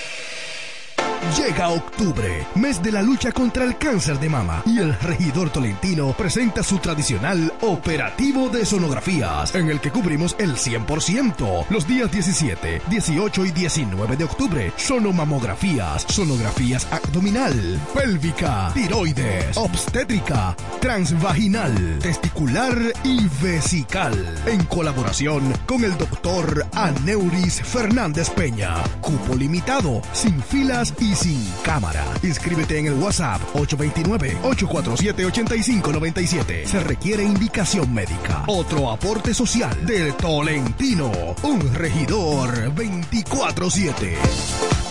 Llega octubre, mes de la lucha contra el cáncer de mama, y el regidor tolentino presenta su tradicional operativo de sonografías, en el que cubrimos el 100%. Los días 17, 18 y 19 de octubre, sonomamografías, sonografías abdominal, pélvica, tiroides, obstétrica, transvaginal, testicular y vesical, en colaboración con el doctor Aneuris Fernández Peña. Cupo limitado, sin filas y sin cámara. Inscríbete en el WhatsApp 829-847-8597. Se requiere indicación médica. Otro aporte social del Tolentino. Un regidor 24-7.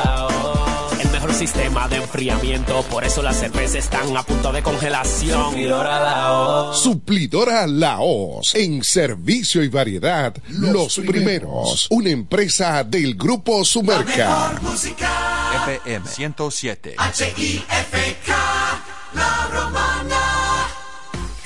sistema de enfriamiento, por eso las cervezas están a punto de congelación. Suplidora la voz. Suplidora Laos. En servicio y variedad, los, primeros. Una empresa del Grupo Sumerca. FM 107. H-I-F-K, La Romana.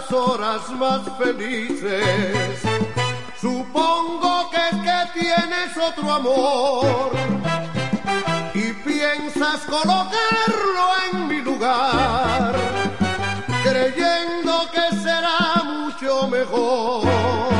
Otras horas más felices. Supongo que es que tienes otro amor y piensas colocarlo en mi lugar, creyendo que será mucho mejor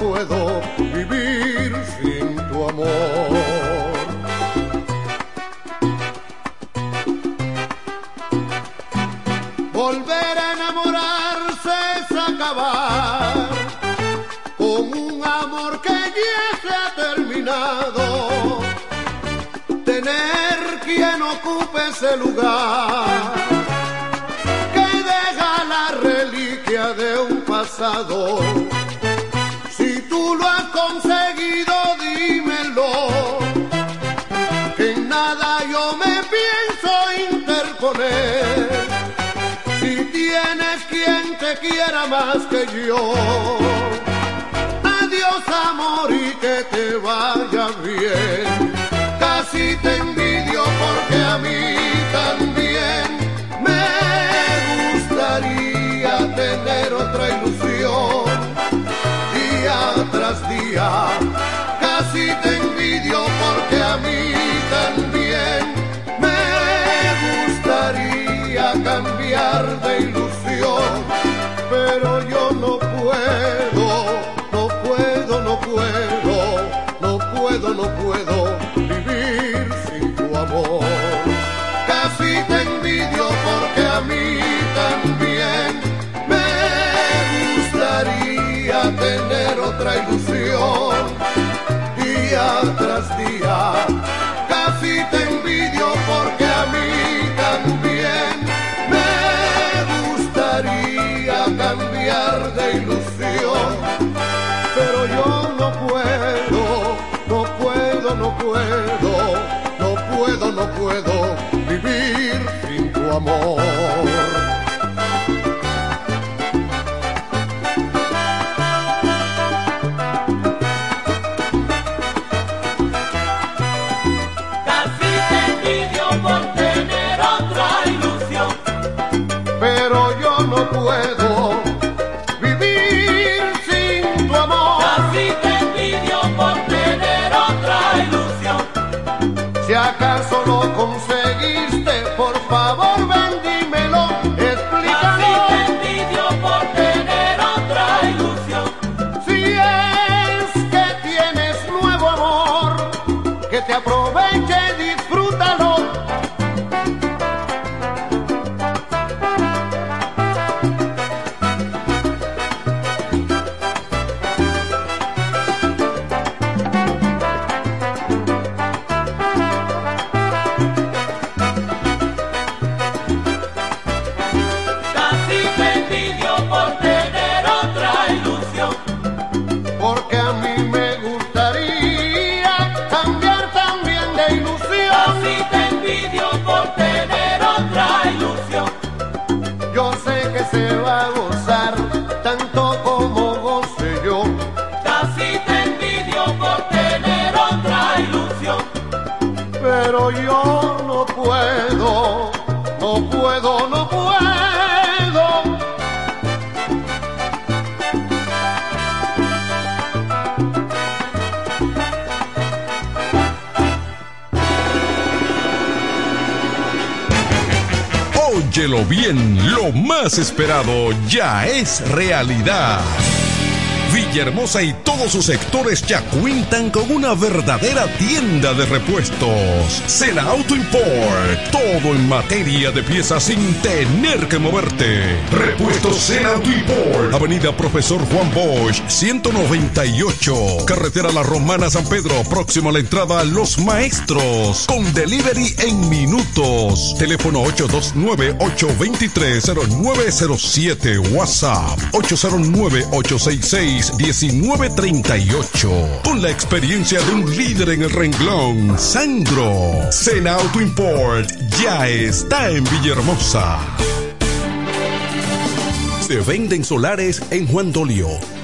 puedo, vivir sin tu amor. Volver a enamorarse es acabar con un amor que ya se ha terminado. Tener quien ocupe ese lugar que deja la reliquia de un pasado. Conseguido, dímelo. Que en nada yo me pienso interponer. Si tienes quien te quiera más que yo. Adiós amor y que te vaya bien. Casi te envidio porque a mí también me gustaría ilusión. Día tras día, casi te envidio porque a mí también me gustaría cambiar de ilusión. Pero yo no puedo, no puedo, no puedo, no puedo, no puedo vivir sin tu amor. Acaso lo conseguiste, Óyelo bien, lo más esperado ya es realidad. Villahermosa y todos sus sectores ya cuentan con una verdadera tienda de repuestos. Sena Auto Import. Todo en materia de piezas sin tener que moverte. Repuestos Sena Auto Import. Avenida Profesor Juan Bosch, 198. Carretera La Romana San Pedro, próximo a la entrada Los Maestros. Con delivery en minutos. Teléfono 829-823-0907. WhatsApp 809-866-1938. Con la experiencia de un líder en el renglón, Sandro. Sena Auto Import ya está en Villahermosa. Se venden solares en Juan Dolio,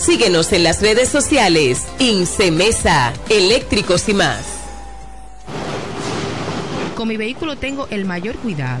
Síguenos en las redes sociales. Incemesa, eléctricos y más. Con mi vehículo tengo el mayor cuidado.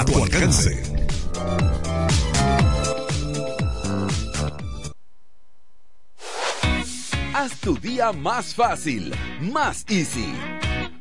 tu alcance. Haz tu día más fácil, más easy.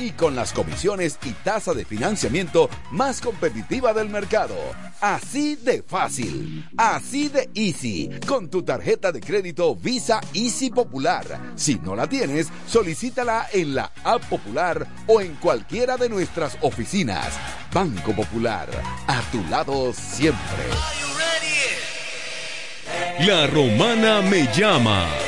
Y con las comisiones y tasa de financiamiento más competitiva del mercado. Así de fácil, así de easy, con tu tarjeta de crédito Visa Easy Popular. Si no la tienes, solicítala en la App Popular o en cualquiera de nuestras oficinas. Banco Popular, a tu lado siempre. La romana me llama.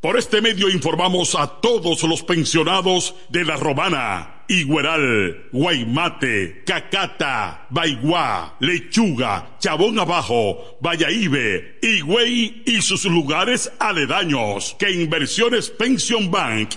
Por este medio informamos a todos los pensionados de La Romana, Igueral, Guaymate, Cacata, Baigua, Lechuga, Chabón Abajo, Vallaibe, Higüey y sus lugares aledaños que Inversiones Pension Bank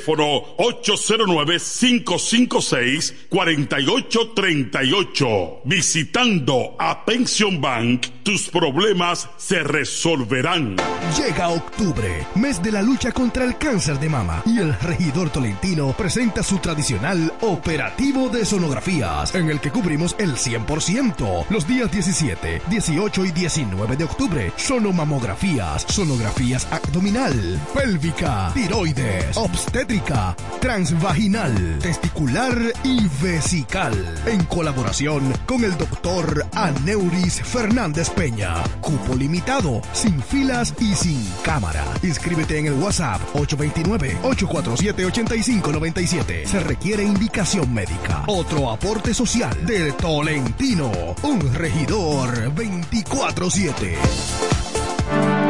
809-556-4838. Visitando a Pension Bank, tus problemas se resolverán. Llega octubre, mes de la lucha contra el cáncer de mama, y el regidor tolentino presenta su tradicional operativo de sonografías, en el que cubrimos el 100%. Los días 17, 18 y 19 de octubre, sonomamografías, sonografías abdominal, pélvica, tiroides, obstétrica, transvaginal, testicular y vesical, en colaboración con el doctor Aneuris Fernández Peña. Cupo limitado, sin filas y sin cámara. Inscríbete en el WhatsApp 829-847-8597. Se requiere indicación médica. Otro aporte social de Tolentino. Un regidor 24-7.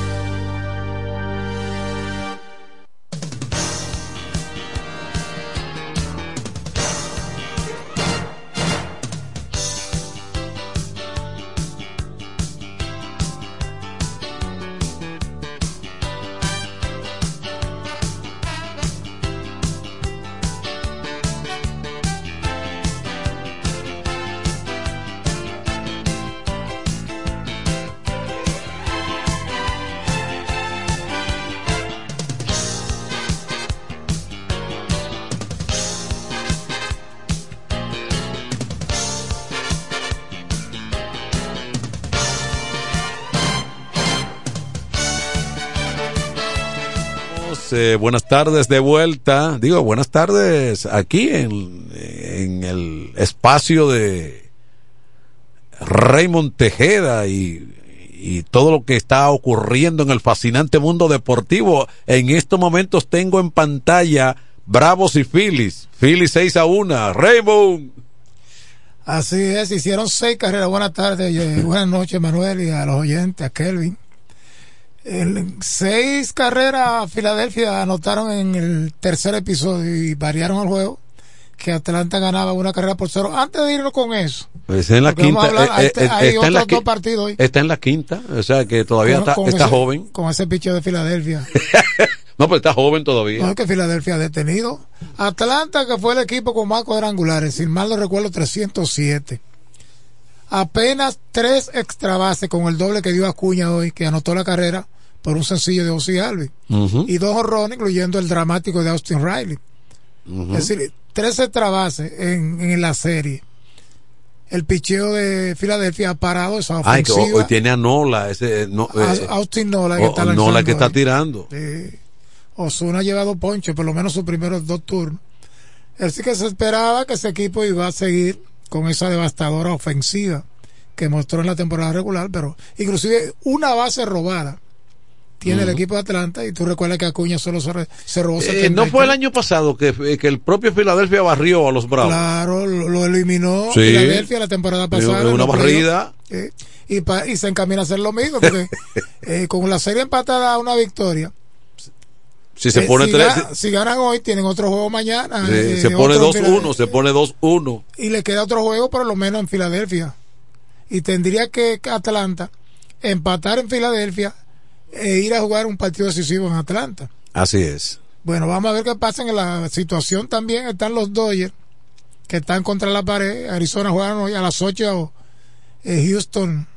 Buenas tardes de vuelta. Digo, buenas tardes aquí en, en el espacio de Raymond Tejeda y, y, todo lo que está ocurriendo en el fascinante mundo deportivo. En estos momentos tengo en pantalla Bravos y Phillies. Phillies 6 a 1. Raymond. Así es, hicieron seis carreras. Buenas tardes, y buenas noches, Manuel, y a los oyentes, a Kelvin. En seis carreras Filadelfia anotaron en el tercer episodio y variaron el juego que Atlanta ganaba una carrera por cero. Antes de irnos con eso, pues en la quinta, hablar, eh, eh, hay está, en la, dos partidos hoy. está en la quinta, o sea que todavía Con- está, con está ese- joven. Con ese picho de Filadelfia. [laughs] No, pero está joven todavía. No es que Filadelfia ha detenido. Atlanta, que fue el equipo con más cuadrangulares, sin mal no recuerdo, 307. Apenas tres extra bases con el doble que dio Acuña hoy, que anotó la carrera por un sencillo de Ozzy Alvis. Y dos horrones, incluyendo el dramático de Austin Riley. Es decir, tres extra bases en, en la serie. El picheo de Filadelfia ha parado esa Ay, que ofensiva. hoy tiene a Nola, ese, no, eh, Austin Nola que o- está Nola que está tirando. Sí. Osuna ha llevado poncho, por lo menos sus primeros dos turnos. Así que se esperaba que ese equipo iba a seguir con esa devastadora ofensiva que mostró en la temporada regular, pero inclusive una base robada tiene el equipo de Atlanta y tú recuerdas que Acuña solo se, robó Eh, 73. no fue el año pasado que, eh, que el propio Filadelfia barrió a los Bravos. Claro, lo, lo eliminó Sí. Filadelfia la temporada pasada. Una barrida. Eh, y, pa- y se encamina a hacer lo mismo, porque [laughs] eh, con la serie empatada a una victoria. Si se eh, pone si, tres, ga- si ganan hoy, tienen otro juego mañana. sí, eh, se pone otro en 2-1, se pone 2-1. y le queda otro juego por lo menos en Filadelfia y tendría que Atlanta empatar en Filadelfia e ir a jugar un partido decisivo en Atlanta. Así es. Bueno, vamos a ver qué pasa en la situación también. Están los Dodgers que están contra la pared. Arizona juegan hoy a las 8 eh, Houston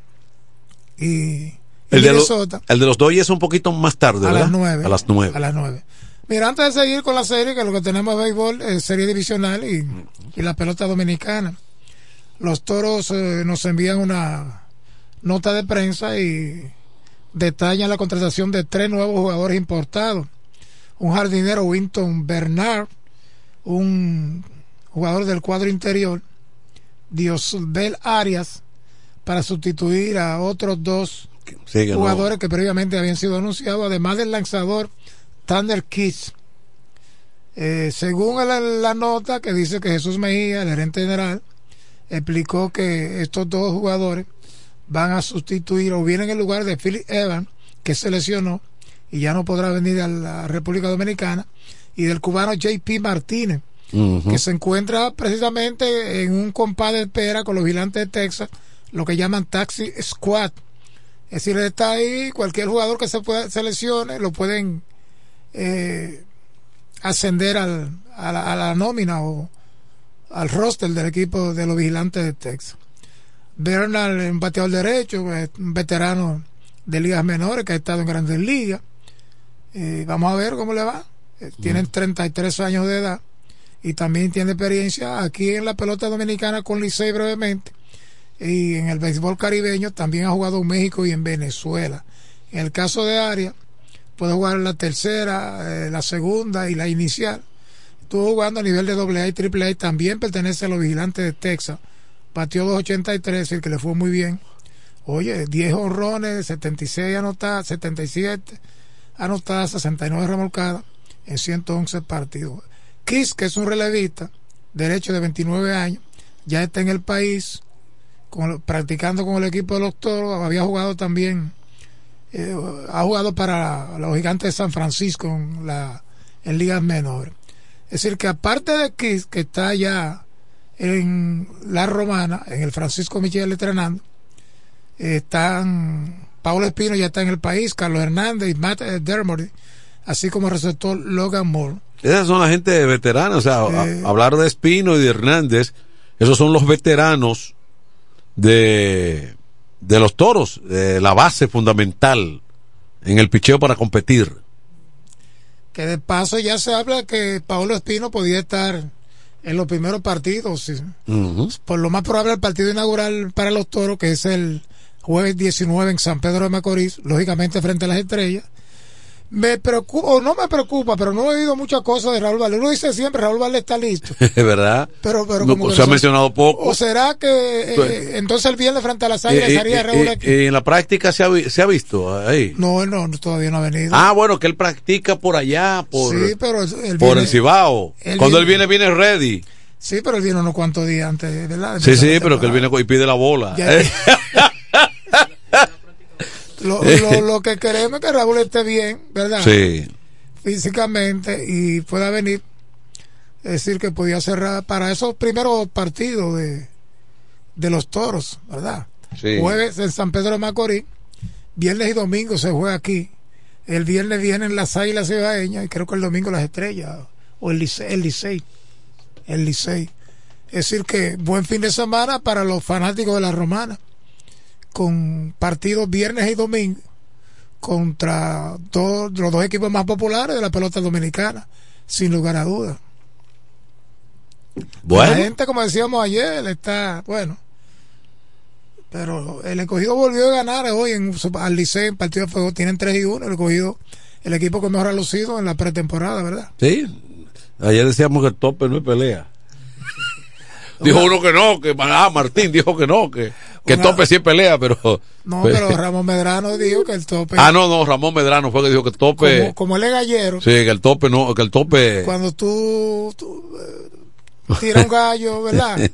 y, el de, el de los Dodgers es un poquito más tarde, a ¿verdad? Las 9, a las 9. A las 9. Mira, antes de seguir con la serie, que lo que tenemos es béisbol, es serie divisional y, y, la pelota dominicana. Los toros eh, nos envían una nota de prensa y detallan la contratación de tres nuevos jugadores importados. Un jardinero, Winton Bernard, un jugador del cuadro interior, Diosbel Arias, para sustituir a otros dos jugadores que previamente habían sido anunciados, además del lanzador Thunder Kiss. Eh, según la, nota que dice que Jesús Mejía, el gerente general, explicó que estos dos jugadores van a sustituir o vienen en lugar de Philip Evans, que se lesionó y ya no podrá venir a la República Dominicana, y del cubano JP Martínez, que se encuentra precisamente en un compás de espera con los vigilantes de Texas, lo que llaman Taxi Squad. Es decir, está ahí, cualquier jugador que se pueda, seleccione, lo pueden eh, ascender al, a, la, a la nómina o al roster del equipo de los vigilantes de Texas. Bernal, un bateador derecho, un veterano de ligas menores que ha estado en grandes ligas. Eh, vamos a ver cómo le va. Eh, tienen 33 años de edad y también tiene experiencia aquí en la pelota dominicana con Licey brevemente y en el béisbol caribeño también ha jugado en México y en Venezuela. En el caso de Arias, puede jugar la tercera, eh, la segunda y la inicial. Estuvo jugando a nivel de AA y AAA, también pertenece a los vigilantes de Texas Batió 2.83, el que le fue muy bien. Oye, 10 honrones, 76 anotadas, 77 anotadas, 69 remolcadas en 111 partidos. Kiss, que es un relevista, derecho de 29 años, ya está en el país, practicando con el equipo de los toros, había jugado también, eh, ha jugado para los gigantes de San Francisco en, la, en ligas menores. Es decir, que aparte de Kiss, que está ya en la Romana, en el Francisco Michel entrenando. Están Paulo Espino ya está en el país, Carlos Hernández y Matt Dermody, así como el receptor Logan Moore. Esas son la gente veterana, o sea, eh, hablar de Espino y de Hernández, esos son los veteranos de, de los toros, la base fundamental en el picheo para competir. Que de paso ya se habla que Paulo Espino podía estar en los primeros partidos. Por lo más probable el partido inaugural para los toros, que es el jueves 19 en San Pedro de Macorís, lógicamente frente a las estrellas. Me preocupa, o no me preocupa, pero no he oído muchas cosas de Raúl Valle. Uno dice siempre, Raúl Valle está listo. [laughs] Es verdad. Pero, pero como se ha mencionado poco. ¿O será que eh, pues, entonces el viernes frente a las águilas estaría Raúl aquí? ¿Y en la práctica se ha, se ha visto ahí? No, no, todavía no ha venido. Ah, bueno, que él practica por allá, por, sí, pero por el Cibao. Cuando él viene, viene ready. Sí, pero él viene unos cuantos días antes, ¿verdad? Sí, sí, pero que él viene y pide la bola. [laughs] lo, [laughs] lo, lo, que queremos es que Raúl esté bien, ¿verdad? Sí. Físicamente y pueda venir. Es decir, que podía cerrar para esos primeros partidos de, de los toros, ¿verdad? Sí. Jueves en San Pedro de Macorís, viernes y domingo se juega aquí. El viernes vienen las águilas cibaeñas y creo que el domingo las estrellas o el Licey. El Licey el Licey. Es decir, que buen fin de semana para los fanáticos de la Romana, con partidos viernes y domingo contra todos los dos equipos más populares de la pelota dominicana, sin lugar a dudas. Bueno. La gente, como decíamos ayer, está, bueno, pero el escogido volvió a ganar hoy en, al Licey en partido de fuego, tienen 3 y 1, el escogido, el equipo que mejor ha lucido en la pretemporada, ¿verdad? Sí, Ayer decíamos que el tope no es pelea. Dijo uno que no, que ah, Martín dijo que no, que, que el tope sí es pelea, pero. No, [laughs] pero Ramón Medrano dijo que el tope. Ah, no, no, Ramón Medrano fue que dijo que el tope. Como, como él es gallero. Sí, que el tope no, que el tope. Cuando tú, tú eh, tiras un gallo, [laughs] ¿verdad?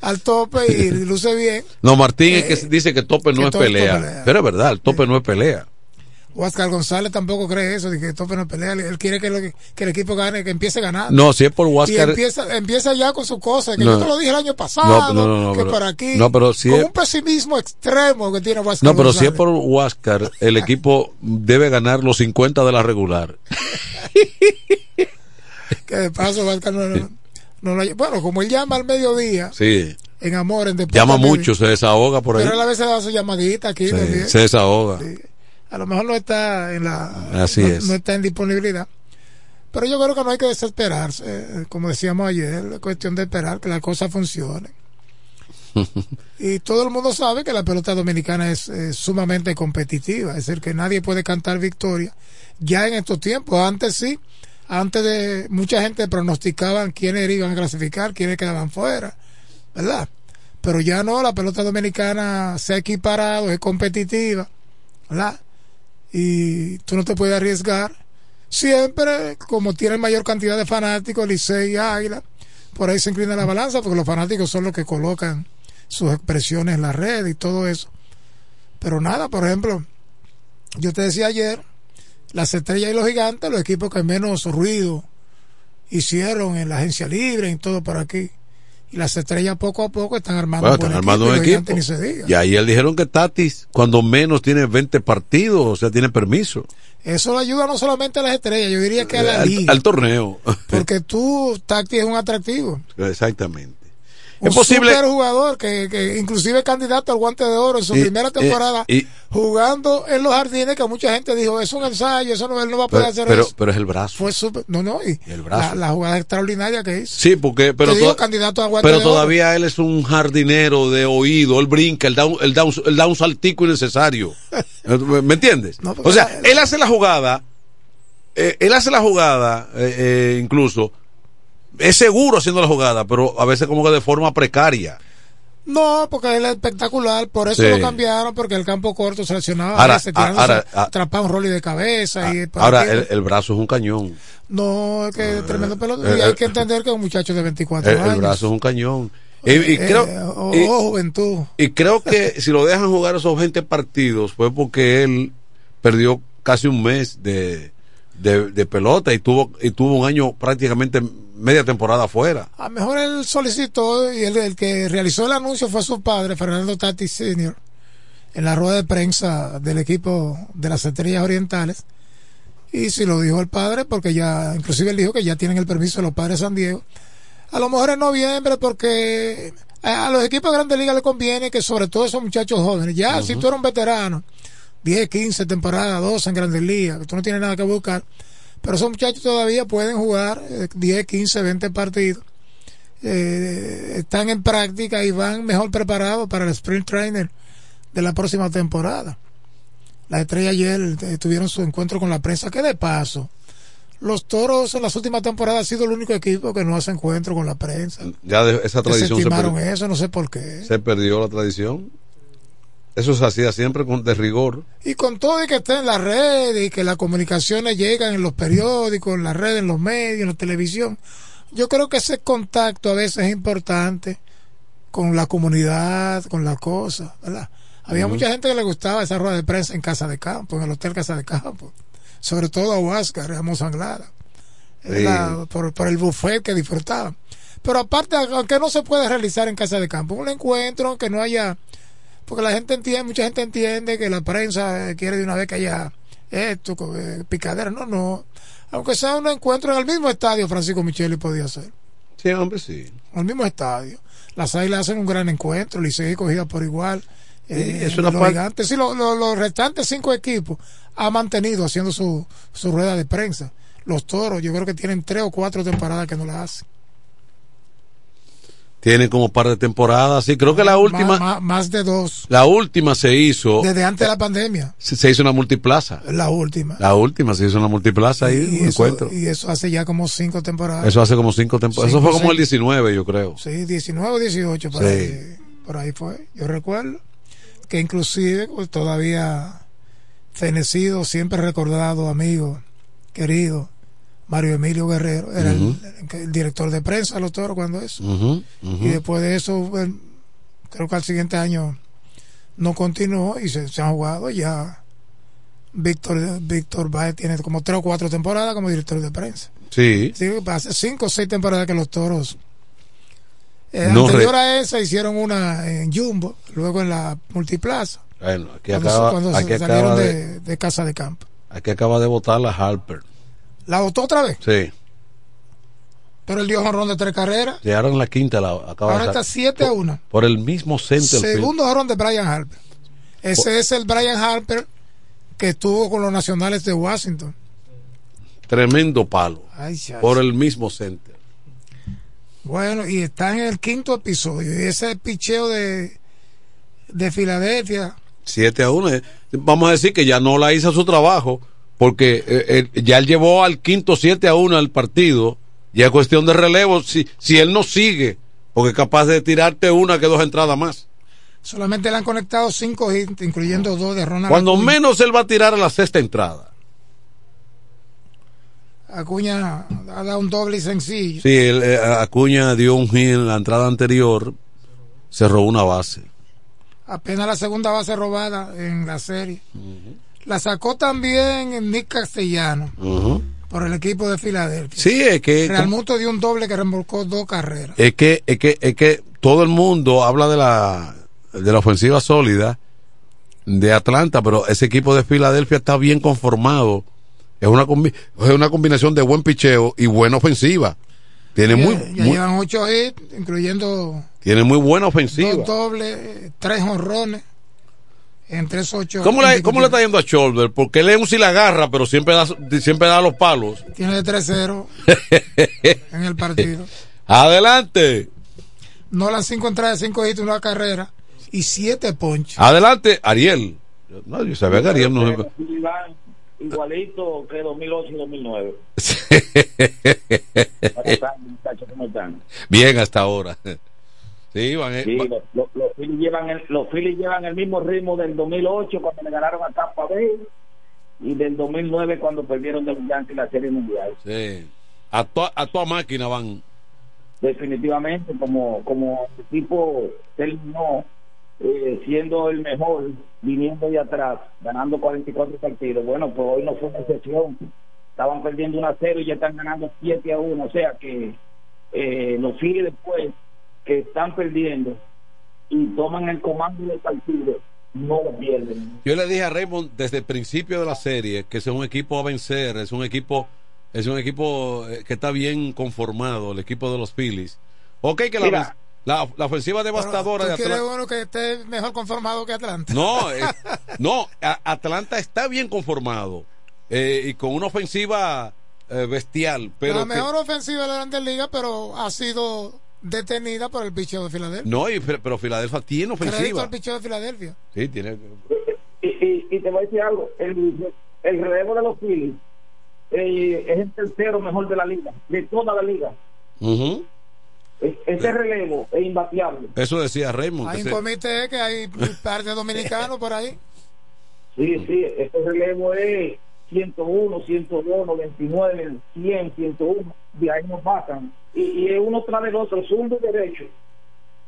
Al tope y luce bien. No, Martín es que eh, dice que el tope no es pelea. Pero es verdad, el tope no es pelea. Oscar González tampoco cree eso, de que Tope no pelea. Él quiere que, lo que, el equipo gane, que empiece ganando. No, si es por Y Huáscar. empieza, empieza ya con su cosa, que No. yo te lo dije el año pasado, No, no, no, que pero- por aquí. no, pero si con es- un pesimismo extremo que tiene Oscar No, pero si es González. por Huáscar, el equipo debe ganar los 50 de la regular. [laughs] Que de paso Oscar no, lo- Bueno, como él llama al mediodía, Sí. en amor, en deporte. Llama mucho, se desahoga por ahí. Pero él a veces da su llamadita aquí. Sí, se desahoga. A lo mejor no está en la. Así no, es. no está en disponibilidad. Pero yo creo que no hay que desesperarse. eh, Como decíamos ayer, es cuestión de esperar que las cosas funcionen. [laughs] Y todo el mundo sabe que la pelota dominicana es, eh, sumamente competitiva, es decir, que nadie puede cantar victoria. Ya en estos tiempos, antes sí, antes de mucha gente pronosticaban quiénes iban a clasificar, quiénes quedaban fuera, ¿verdad? Pero ya no, la pelota dominicana se ha equiparado, es competitiva, ¿verdad? Y tú no te puedes arriesgar. Siempre, como tienen mayor cantidad de fanáticos, Licey y Águila, por ahí se inclina la balanza, porque los fanáticos son los que colocan sus expresiones en la red y todo eso. Pero nada, por ejemplo, yo te decía ayer, las estrellas y los gigantes, los equipos que menos ruido hicieron en la agencia libre y todo por aquí. Y las estrellas poco a poco están armando Bueno, están armando un equipo. gigantes ni se diga. Y ayer dijeron que Tatis, cuando menos tiene 20 partidos, o sea, tiene permiso. Eso le ayuda no solamente a las estrellas, yo diría que a la al, liga. al torneo. Porque tú, Tacti es un atractivo. [laughs] Exactamente. Un es posible. super jugador que, que inclusive candidato al guante de oro en su primera temporada jugando en los jardines que mucha gente dijo es un ensayo, eso no, él no va a poder pero, hacer pero, eso. pero es el brazo. Fue super, no, no, y El brazo. La, la jugada extraordinaria que hizo. Sí, porque pero, digo, candidato a guante pero de oro. todavía él es un jardinero de oído, él brinca, él da un, él da un, él da un saltico innecesario. [laughs] ¿Me entiendes? o sea, él hace la jugada, eh, él hace la jugada, eh, eh, incluso, es seguro haciendo la jugada, pero a veces como que de forma precaria. No, porque él es espectacular, por eso Sí. lo cambiaron, porque el campo corto seleccionaba Ahora, tirándose, ahora, ah, atrapaba un rolly de cabeza y por Ahora, el, el brazo es un cañón. no, es que es tremendo pelota eh, y hay eh, que entender que es un muchacho de 24 El, el años. brazo es un cañón. Y, y Eh, creo, o- y- o juventud. y creo que [laughs] si lo dejan jugar esos 20 partidos fue porque él perdió casi un mes de, de, de pelota y tuvo, y tuvo un año prácticamente media temporada afuera. A lo mejor él solicitó y el, el que realizó el anuncio fue su padre, Fernando Tati Sr., en la rueda de prensa del equipo de las Estrellas Orientales. Y si lo dijo el padre, porque ya, inclusive él dijo que ya tienen el permiso de los padres de San Diego. A lo mejor en noviembre, porque a, a los equipos de Grandes Ligas le conviene que sobre todo esos muchachos jóvenes, ya si tú eres un veterano, 10, 15 temporadas, 12 en Grandes Ligas, que tú no tienes nada que buscar, pero esos muchachos todavía pueden jugar eh, 10, 15, 20 partidos. Eh, están en práctica y van mejor preparados para el sprint trainer de la próxima temporada. Las estrellas ayer eh, tuvieron su encuentro con la prensa, que de paso, los toros en las últimas temporadas han sido el único equipo que no hace encuentro con la prensa. Ya de- esa tradición se, Desestimaron per- eso, no sé por qué. se perdió la tradición. Eso se hacía siempre con de rigor. Y con todo y que esté en la red y que las comunicaciones llegan en los periódicos, en la red, en los medios, en la televisión, yo creo que ese contacto a veces es importante con la comunidad, con las cosas, ¿verdad? Había mucha gente que le gustaba esa rueda de prensa en Casa de Campo, en el Hotel Casa de Campo, sobre todo a Huáscar, a Mozanglada, Sí. por, por el buffet que disfrutaban. Pero aparte, aunque no se puede realizar en Casa de Campo, un encuentro que no haya porque la gente entiende, mucha gente entiende que la prensa quiere de una vez que haya esto, eh, picadera, no, no. Aunque sea un encuentro en el mismo estadio, Francisco Micheli podía ser. Sí, hombre, sí. En el mismo estadio. Las águilas hacen un gran encuentro, Licey cogida por igual. Eh, es una los parte- gigantes, sí, lo- lo- los restantes cinco equipos han mantenido haciendo su, su rueda de prensa. Los toros, yo creo que tienen tres o cuatro temporadas que no la hacen. Tienen como par de temporadas. Sí, creo que la última, Más, de dos. la última se hizo, Desde antes de la pandemia. se, se hizo una multiplaza. La última. La última se hizo una multiplaza ahí, y eso, encuentro. y eso hace ya como cinco temporadas. Eso hace como cinco temporadas. Eso fue como el seis. 19, yo creo. Sí, 19 o 18, por, Sí. ahí, por ahí fue. Yo recuerdo que inclusive pues, todavía fenecido, siempre recordado, amigo, querido, Mario Emilio Guerrero, era el- Ujú. el, el director de prensa de los toros cuando eso. Y después de eso, bueno, creo que al siguiente año no continuó y se, se han jugado ya Víctor Víctor Baez tiene como tres o cuatro temporadas como director de prensa. Sí. Sí, hace cinco o seis temporadas que los toros. Eh, No anterior re- a esa hicieron una en Jumbo, luego en la Multiplaza. Bueno, aquí cuando acaba, cuando aquí se acaba salieron de, de, de casa de campo. aquí acaba de votar la Harper. La votó otra vez, Sí. pero él dio jonrón de tres carreras. Llegaron la quinta, la acaba Ahora de está sa- 7 a 1. por el mismo centerfield. Segundo jonrón de Brian Harper. Ese es el Brian Harper que estuvo con los nacionales de Washington. Tremendo palo. Ay, ya. Por el mismo center. Bueno, y está en el quinto episodio. Y ese picheo de, de Filadelfia. 7 a 1. Vamos a decir que ya no la hizo su trabajo, porque eh, eh, ya él llevó al quinto 7 a 1 al partido. Ya es cuestión de relevo. Si, si él no sigue, porque es capaz de tirarte una que dos entradas más. Solamente le han conectado cinco hits, incluyendo dos de Ronald Cuando Acuña. menos él va a tirar a la sexta entrada. Acuña ha dado un doble y sencillo. Sí, él, eh, Acuña dio un hit en la entrada anterior, se robó una base. Apenas la segunda base robada en la serie. La sacó también Nick Castellano por el equipo de Filadelfia. Sí, es que, Real Muto dio un doble que remolcó dos carreras. es que, es que, es que todo el mundo habla de la, de la ofensiva sólida de Atlanta, pero ese equipo de Filadelfia está bien conformado. Es una, combi- es una combinación de buen picheo y buena ofensiva. Tiene Ya- muy, ya muy- llevan ocho hits, incluyendo tiene muy buena ofensiva. dos dobles, tres honrones. Esos ocho. ¿Cómo le, hits ¿Cómo le está yendo a Scholber? Porque él es un si la agarra, pero siempre da, siempre da los palos. Tiene de 3-0 [laughs] en el partido. Adelante, No las cinco entradas, cinco hits, una carrera y siete ponches. adelante, Ariel. No, yo sabía que Ariel no Igualito que 2008 y 2009. [laughs] muchachos, ¿cómo están? Bien hasta ahora. Sí, van, Sí, los, los, los Phillies llevan el, los Phillies llevan el mismo ritmo del 2008 cuando le ganaron a Tampa Bay y del 2009 cuando perdieron de los Yankees la Serie Mundial. sí. A, to- a toda máquina van. Definitivamente, como, como el equipo terminó eh, siendo el mejor, viniendo de atrás, ganando 44 partidos. Bueno, pues hoy no fue una excepción. Estaban perdiendo 1 a 0 y ya están ganando 7 a 1. O sea que eh, los Phillies después que están perdiendo y toman el comando del partido, no lo pierden. Yo le dije a Raymond desde el principio de la serie que es un equipo a vencer, es un equipo, es un equipo eh, que está bien conformado, el equipo de los Phillies. Ok, que la, Mira. la, la ofensiva devastadora ¿Tú de Atlanta. uno que esté mejor conformado que Atlanta? No, [laughs] eh, no, a- Atlanta está bien conformado eh, y con una ofensiva eh, bestial, pero la que- mejor ofensiva de la Grandes Ligas, pero ha sido detenida por el picheo de Filadelfia. no, y- pero, pero Filadelfia tiene Crédito ofensiva. al picheo de Filadelfia. Sí, tiene. Y, y, y te voy a decir algo, el, el relevo de los Phillies eh, es el tercero mejor de la liga, de toda la liga. Ujú. E- Ese relevo es imbateable. Eso decía Raymond. que Hay un comité que hay un par de dominicanos por ahí. Sí, sí, ese relevo es 101, 102, 99, 100, 101, de ahí nos bajan. Y, y es uno tras del otro, zurdo y derecho.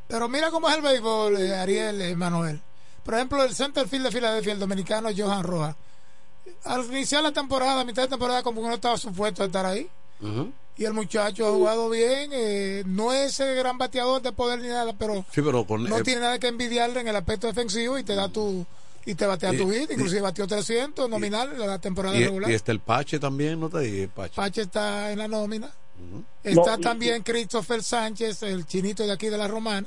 Pero mira cómo es el béisbol, eh, Ariel, eh, Manuel. Por ejemplo, el centerfield de Filadelfia, el dominicano Johan Rojas. Al iniciar la temporada, a mitad de temporada, como que no estaba supuesto a estar ahí. Y el muchacho ha jugado bien. eh, no es el gran bateador de poder ni nada, pero Sí, pero con no eh, tiene nada que envidiarle en el aspecto defensivo y te da tu y te batea Y- tu hit, y- inclusive batió 300 nominal en la temporada y, regular. y está el Pache también, ¿no te dije, Pache? Pache está en la nómina. Está No, y- también Christopher Sánchez, el chinito de aquí de la Romana,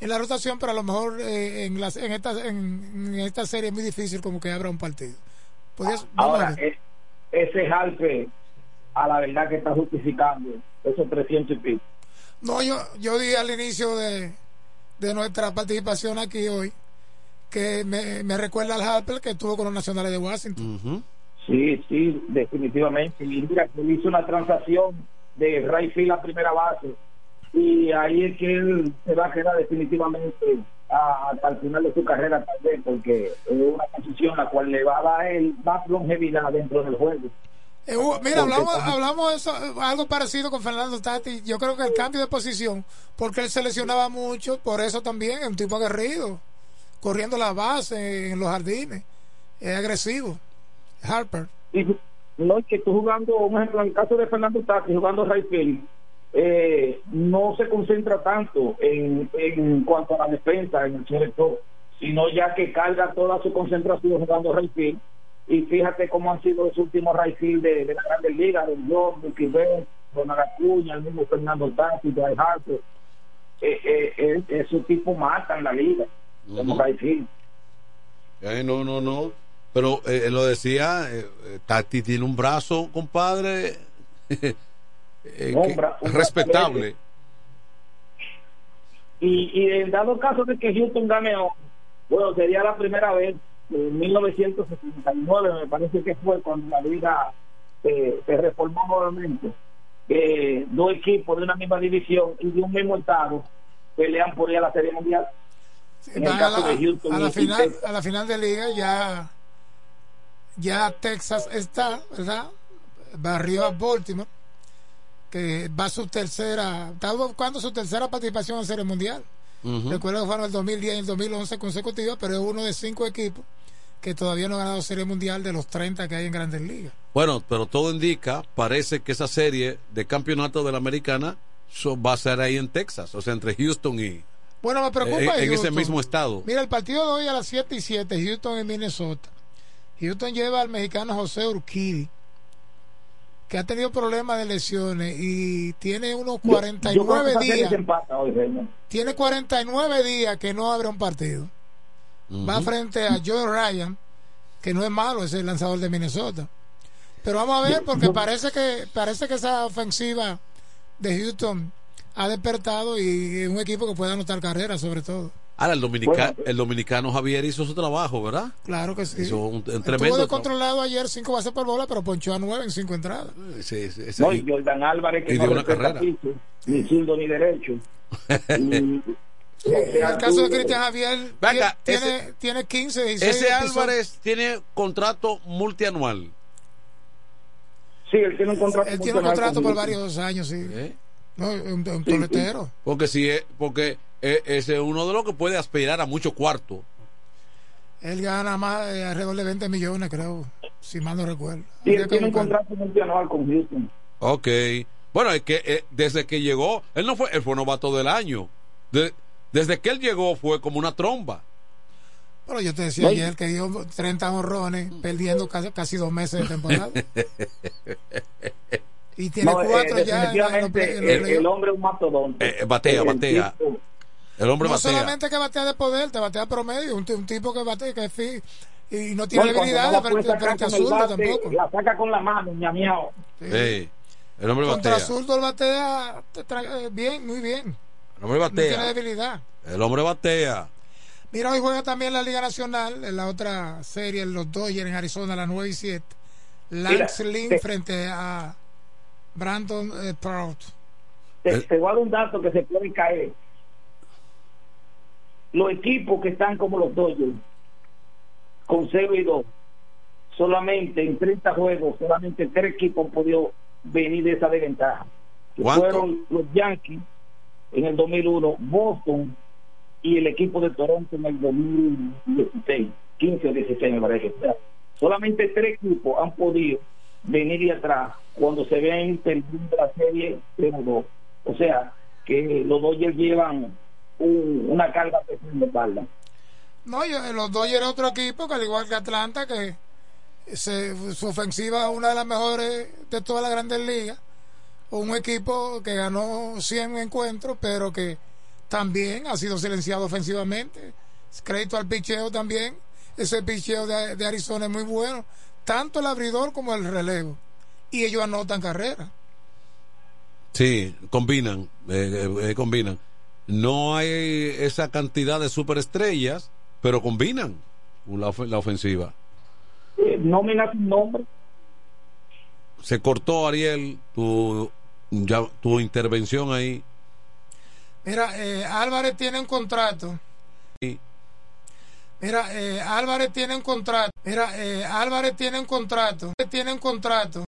en la rotación, pero a lo mejor eh, en, las- en, esta, en, en esta serie es muy difícil como que abra un partido. Ahora, e- ese Jalpe, a la verdad que está justificando esos 300 y pico. No, yo, yo dije al inicio de, de nuestra participación aquí hoy que me, me recuerda al Harper que estuvo con los nacionales de Washington. Sí, sí, definitivamente. Y mira, que él hizo una transacción de Rayfield a primera base. Y ahí es que él se va a quedar definitivamente hasta el final de su carrera, tal vez, porque es una posición la cual le va a dar él más longevidad dentro del juego. Eh, Hugo, mira, hablamos, hablamos de eso, algo parecido con Fernando Tati. Yo creo que el cambio de posición, porque él se lesionaba mucho, por eso también es un tipo aguerrido, corriendo la base en los jardines, es agresivo. Harper. Y no es que tú jugando, en el caso de Fernando Tati, jugando Rayfield, eh, no se concentra tanto en, en cuanto a la defensa en el selector, sino ya que carga toda su concentración jugando Rayfield. Y fíjate cómo han sido los últimos Rayfield de, de la Grandes Ligas, Don John, Ricky Benz, Ronald Acuña, el mismo Fernando Tati, Dry Harper. Eh, eh, eh, esos tipos matan la liga, Rayfield. Eh, no, no, no. Pero eh, lo decía, eh, eh, Tati tiene un brazo, compadre, [laughs] eh, que- respetable. Y, y en dado caso de que Houston gane, hoy, bueno, sería la primera vez en 1969, me parece que fue cuando la liga eh, se reformó nuevamente, que dos equipos de una misma división y de un mismo estado pelean por ir a la Serie Mundial. En el Van a la, de Houston a y- la y final Texas. a la final de liga ya ya Texas está verdad barrió a Baltimore que va su tercera está buscando su tercera participación en serie mundial Ujú. recuerdo que fueron el 2010 y el 2011 consecutivas pero es uno de cinco equipos que todavía no ha ganado serie mundial de los 30 que hay en grandes ligas Bueno, pero todo indica, parece que esa serie de campeonato de la americana so- va a ser ahí en Texas, o sea, entre Houston y... bueno me preocupa en, en ese mismo estado. Mira, el partido de hoy a las 7 y 7, Houston en Minnesota. Houston lleva al mexicano José Urquidi, que ha tenido problemas de lesiones y tiene unos Yo creo que 49 esa serie días. hoy. Tiene 49 días que no abre un partido. Va frente a Joe Ryan, que no es malo, es el lanzador de Minnesota. Pero vamos a ver, porque parece que parece que esa ofensiva de Houston ha despertado y es un equipo que puede anotar carreras, sobre todo. Ahora, el, dominica- el dominicano Javier hizo su trabajo, ¿verdad? Claro que sí. Hizo un, un Estuvo tremendo descontrolado ayer cinco bases por bola, pero ponchó a nueve en cinco entradas. Sí, sí, sí. No, y Jordan Álvarez, que y no dio una carrera. piso, ni zurdo ni derecho. [laughs] Y- En el caso de Cristian Javier, Venga, tiene, ese- tiene 15, 16 Ese. Álvarez tiene contrato multianual. Sí, él tiene un contrato. Él tiene un contrato con por varios años, sí. ¿Eh? No, un, un toletero. Porque si es, porque eh, ese es uno de los que puede aspirar a mucho cuarto. Él gana más eh, alrededor de 20 millones, creo, si mal no recuerdo. Sí, él que tiene un contrato multianual con Houston. Ok. Bueno, es que eh, desde que llegó, él no fue, él fue novato del año. De- desde que él llegó fue como una tromba. Pero yo te decía ayer que dio 30 honrones, perdiendo casi, casi dos meses de temporada. [laughs] Y tiene No, eh, cuatro ya en, en en el, hombre es un mastodonte. Eh, batea, El batea. tipo- El hombre no batea. solamente que batea de poder, te batea promedio, un, ti- un tipo que batea que es fi- y no tiene No, no la frente, a zurdo bate, tampoco. La saca con la mano, ñamiao. Sí. El hombre Contra batea. zurdo el batea te trae- eh, bien, muy bien. El hombre No tiene batea. debilidad. El hombre batea. Mira, hoy juega también la Liga Nacional, en la otra serie, los Dodgers en Arizona, a las 9 y 7. Lance Mira, Lynn te- frente a Brandon eh, Prout. Te, te voy a dar un dato que se puede caer. Los equipos que están como los Dodgers, con 0 y 2, solamente en 30 juegos, solamente tres equipos han podido venir de esa desventaja. Fueron los Yankees en el 2001, Boston y el equipo de Toronto en el 2016, 15 o 16 me parece. O sea, solamente tres equipos han podido venir de atrás cuando se ven perdiendo la serie 0-2. O sea, que los Dodgers llevan un- una carga en la espalda. No, yo, los Dodgers otro equipo que al igual que Atlanta, que se- su ofensiva es una de las mejores de todas las grandes ligas. Un equipo que ganó 100 encuentros, pero que también ha sido silenciado ofensivamente. Crédito al picheo también. Ese picheo de Arizona es muy bueno. Tanto el abridor como el relevo. Y ellos anotan carrera. Sí, combinan, eh, eh, eh, combinan. No hay esa cantidad de superestrellas, pero combinan la, of- la ofensiva. Nómina sin nombre. Se cortó Ariel tu ya, tu intervención ahí. Mira, eh, Álvarez tiene un contrato. Mira, eh, Álvarez tiene contrato. Mira, eh, Álvarez tiene un contrato. Tiene un contrato.